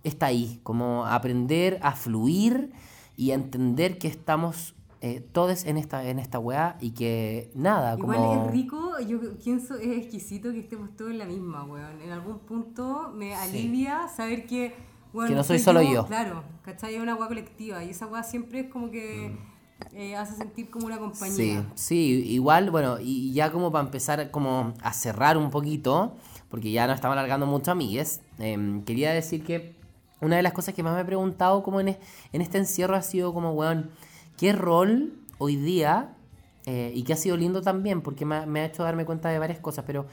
está ahí, como aprender a fluir y a entender que estamos eh, todos en esta, en esta weá y que nada, Igual como... es rico, yo pienso, es exquisito que estemos todos en la misma, weón. En algún punto me alivia saber que, weón, Que no soy solo yo. Claro, ¿cachai? Es una weá colectiva y esa weá siempre es como que eh, hace sentir como una Sí, compañía. sí, igual, bueno, y ya como para empezar como a cerrar un poquito, porque ya nos estamos alargando mucho, amigues, em, quería decir que una de las cosas que más me he preguntado como en, en este encierro ha sido como, weón, ¿qué rol hoy día, eh, y que ha sido lindo también, porque me, ha- me ha hecho darme cuenta de varias cosas, pero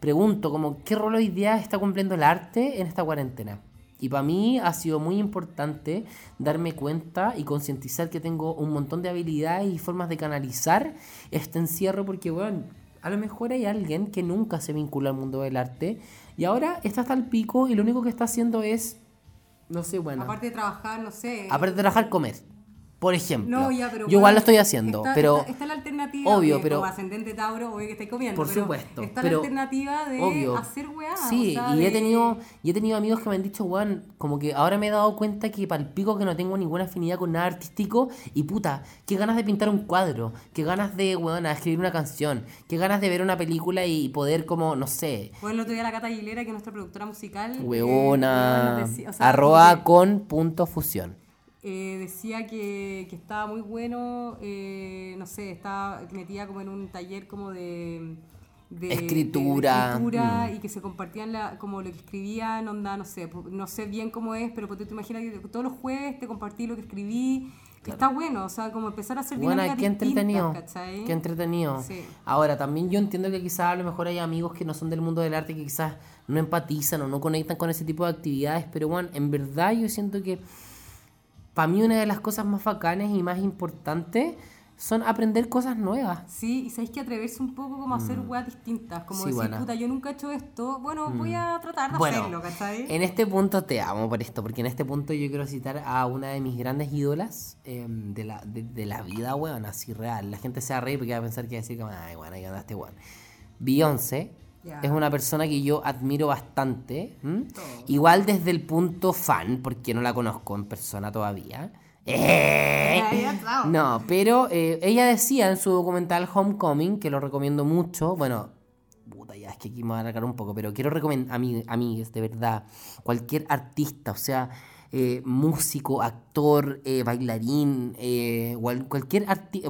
pregunto como, ¿qué rol hoy día está cumpliendo el arte en esta cuarentena? Y para mí ha sido muy importante darme cuenta y concientizar que tengo un montón de habilidades y formas de canalizar este encierro porque, bueno, a lo mejor hay alguien que nunca se vincula al mundo del arte y ahora está hasta el pico y lo único que está haciendo es, no sé, bueno, Aparte de trabajar, no sé. aparte de trabajar, comer. Por ejemplo. No, ya, pero. Yo igual weón, lo estoy haciendo, está- pero... Está, está la alternativa. Obvio, que pero- Como ascendente Tauro, obvio que estáis comiendo. Por pero supuesto, Está pero- la alternativa de obvio. hacer weá. Sí, o sea, y he de- tenido, y he tenido amigos que me han dicho, Juan, como que ahora me he dado cuenta que para el pico que no tengo ninguna afinidad con nada artístico, y puta, qué ganas de pintar un cuadro, qué ganas de, weón, escribir una canción, qué ganas de ver una película y poder como, no sé, Bueno, el otro día la Cata Aguilera, que es nuestra productora musical. eh, weona, o sea, arroba que, con punto fusión. Eh, decía que, que estaba muy bueno, eh, no sé, estaba metida como en un taller como de... de- Escritura. de- de escritura Mm. y que se compartían la, como lo que escribían, onda, no sé, pu- no sé bien cómo es, pero pues, tú te imaginas que todos los jueves te compartí lo que escribí. Está bueno, o sea, como empezar a hacer Bueno, qué entretenido. Qué entretenido. Sí. Ahora, también yo entiendo que quizás a lo mejor hay amigos que no son del mundo del arte que quizás no empatizan o no conectan con ese tipo de actividades, pero bueno, en verdad yo siento que para mí una de las cosas más bacanas y más importantes son aprender cosas nuevas. Sí, y sabéis que atreverse un poco como a hacer weas distintas, como Mm. Sí, decir, buena. Mm. puta, yo nunca he hecho esto, bueno, voy a tratar de Bueno, hacerlo, ¿cachai? En este punto te amo por esto, porque en este punto yo quiero citar a una de mis grandes ídolas eh, de, la, de, de la vida, weón, así real. La gente se va a reír porque va a pensar que va a decir que, ay, bueno, ahí andaste, weón. Beyoncé Es una persona que yo admiro bastante. Igual desde el punto fan, porque no la conozco en persona todavía. ¡Eh! No, pero eh, ella decía en su documental Homecoming, que lo recomiendo mucho, bueno, puta, ya es que aquí me voy a alargar un poco, pero quiero recomendar, a mí, amigues, de verdad, cualquier artista, o sea, eh, músico, actor, eh, bailarín, eh, cual- cualquier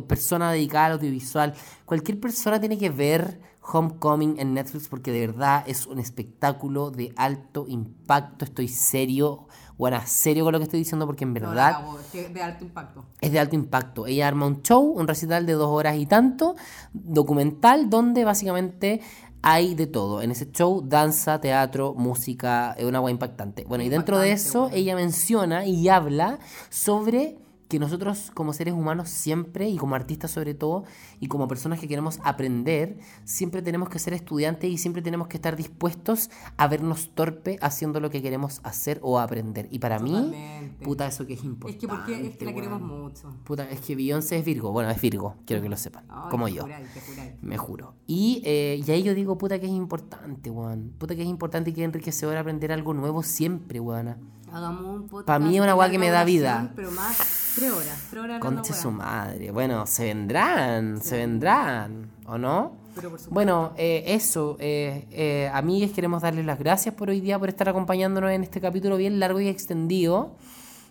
persona dedicada al audiovisual, cualquier persona tiene que ver Homecoming en Netflix porque de verdad es un espectáculo de alto impacto, estoy serio Bueno, serio con lo que estoy diciendo porque en No, verdad cagó, es de alto impacto. es de alto impacto. Ella arma un show, un recital de dos horas y tanto, documental, donde básicamente hay de todo. En ese show, danza, teatro, música, es una agua impactante. Bueno, y dentro de eso, bueno. ella menciona y habla sobre que nosotros como seres humanos siempre, y como artistas sobre todo, y como personas que queremos aprender, siempre tenemos que ser estudiantes y siempre tenemos que estar dispuestos a vernos torpe haciendo lo que queremos hacer o aprender. Y para mí, Totalmente. puta, eso que es Es importante. que porque es que la queremos weón. mucho. Puta, es que Beyoncé es Virgo. Bueno, es Virgo, quiero que lo sepan. Ay, como yo. juráis. Me juro. Y, eh, y ahí yo digo, puta, que es importante, weón. Puta, que es importante y que es enriquecedor aprender algo nuevo siempre, weona. Hagamos un podcast. Pa' mí es una weá que me da vida. Pero más, tres horas. Tres horas hablando Conche su madre. Bueno, se vendrán, se vendrán, ¿o no? Pero por. Bueno, eh, eso, eh, eh, amigues, queremos darles las gracias por hoy día, por estar acompañándonos en este capítulo bien largo y extendido,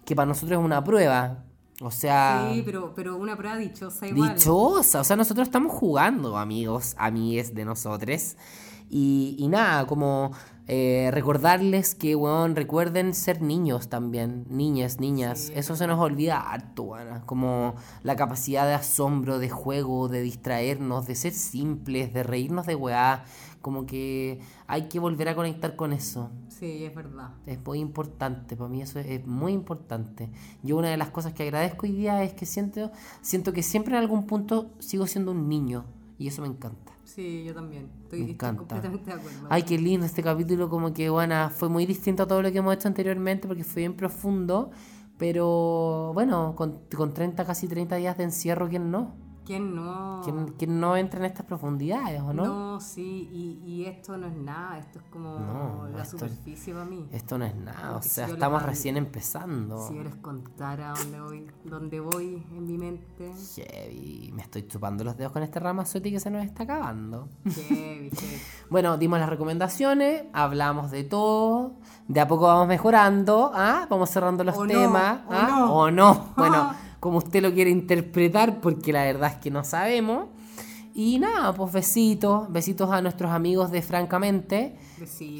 que para nosotros es una prueba. O sea, Sí, pero, pero una prueba dichosa igual. Dichosa, o sea, nosotros estamos jugando, amigos, amigues de nosotros. Y, y nada, como eh, recordarles que, weón, recuerden ser niños también, niñas, niñas. Sí, Eso se nos olvida harto, weón. Como la capacidad de asombro, de juego, de distraernos, de ser simples, de reírnos de weá. Como que hay que volver a conectar con eso. Sí, es verdad. Es muy importante, para mí eso es, es muy importante. Yo una de las cosas que agradezco hoy día es que siento, siento que siempre en algún punto sigo siendo un niño y eso me encanta. Sí, yo también. Estoy, Me estoy encanta. completamente de acuerdo. Ay, qué lindo este capítulo, como que bueno, fue muy distinto a todo lo que hemos hecho anteriormente porque fue bien profundo, pero bueno, con, con 30, casi 30 días de encierro, ¿quién no? ¿Quién no? ¿Quién, quién no entra en estas profundidades o no? No, sí, y, y esto no es nada, esto es como No, la esto- superficie para mí. Esto no es nada, o Porque si sea, les estamos recién empezando. Si yo les contara dónde voy, dónde voy en mi mente, Heavy, me estoy chupando los dedos con este ramazote que se nos está acabando. heavy, heavy. Bueno, dimos las recomendaciones, hablamos de todo, de a poco vamos mejorando, ¿ah? vamos cerrando los O no, temas, o ¿ah? no. o no, bueno, como usted lo quiere interpretar, porque la verdad es que no sabemos. Y nada, pues besitos, besitos a nuestros amigos de Francamente.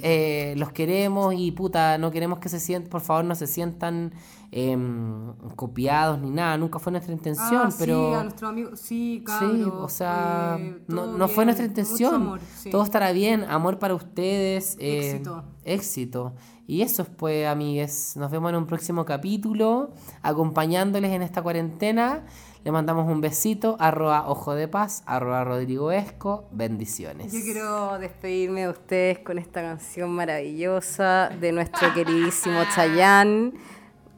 Eh, los queremos y puta, no queremos que se sientan, por favor, no se sientan em, copiados ni nada, nunca fue nuestra intención, Ah, pero... Sí, a nuestro amigo, sí, Sí, cabros, o sea, eh, no, no fue nuestra intención. amor, sí. Todo estará bien, amor para ustedes. eh, Éxito. Éxito. Y eso es pues, amigues. Nos vemos en un próximo capítulo, acompañándoles en esta cuarentena. Le mandamos un besito, arroba ojo de paz, arroba Rodrigo Esco. Bendiciones. Yo quiero despedirme de ustedes con esta canción maravillosa de nuestro queridísimo Chayanne.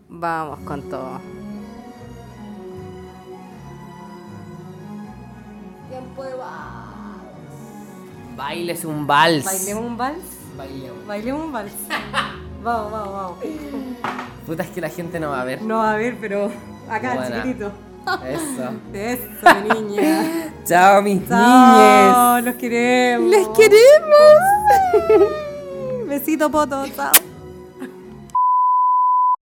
Vamos con todo. Tiempo de vals. Bailes un vals. ¿Bailemos un vals? Bailemos. Bailemos un vals. Vamos, vamos, vamos. Puta, es que la gente no va a ver. No, a ver, pero acá, Buena. chiquitito. Eso. Eso, mi niña. Chao, mis niñes. Chao, los queremos. ¡Les queremos! Besito, poto. Chao.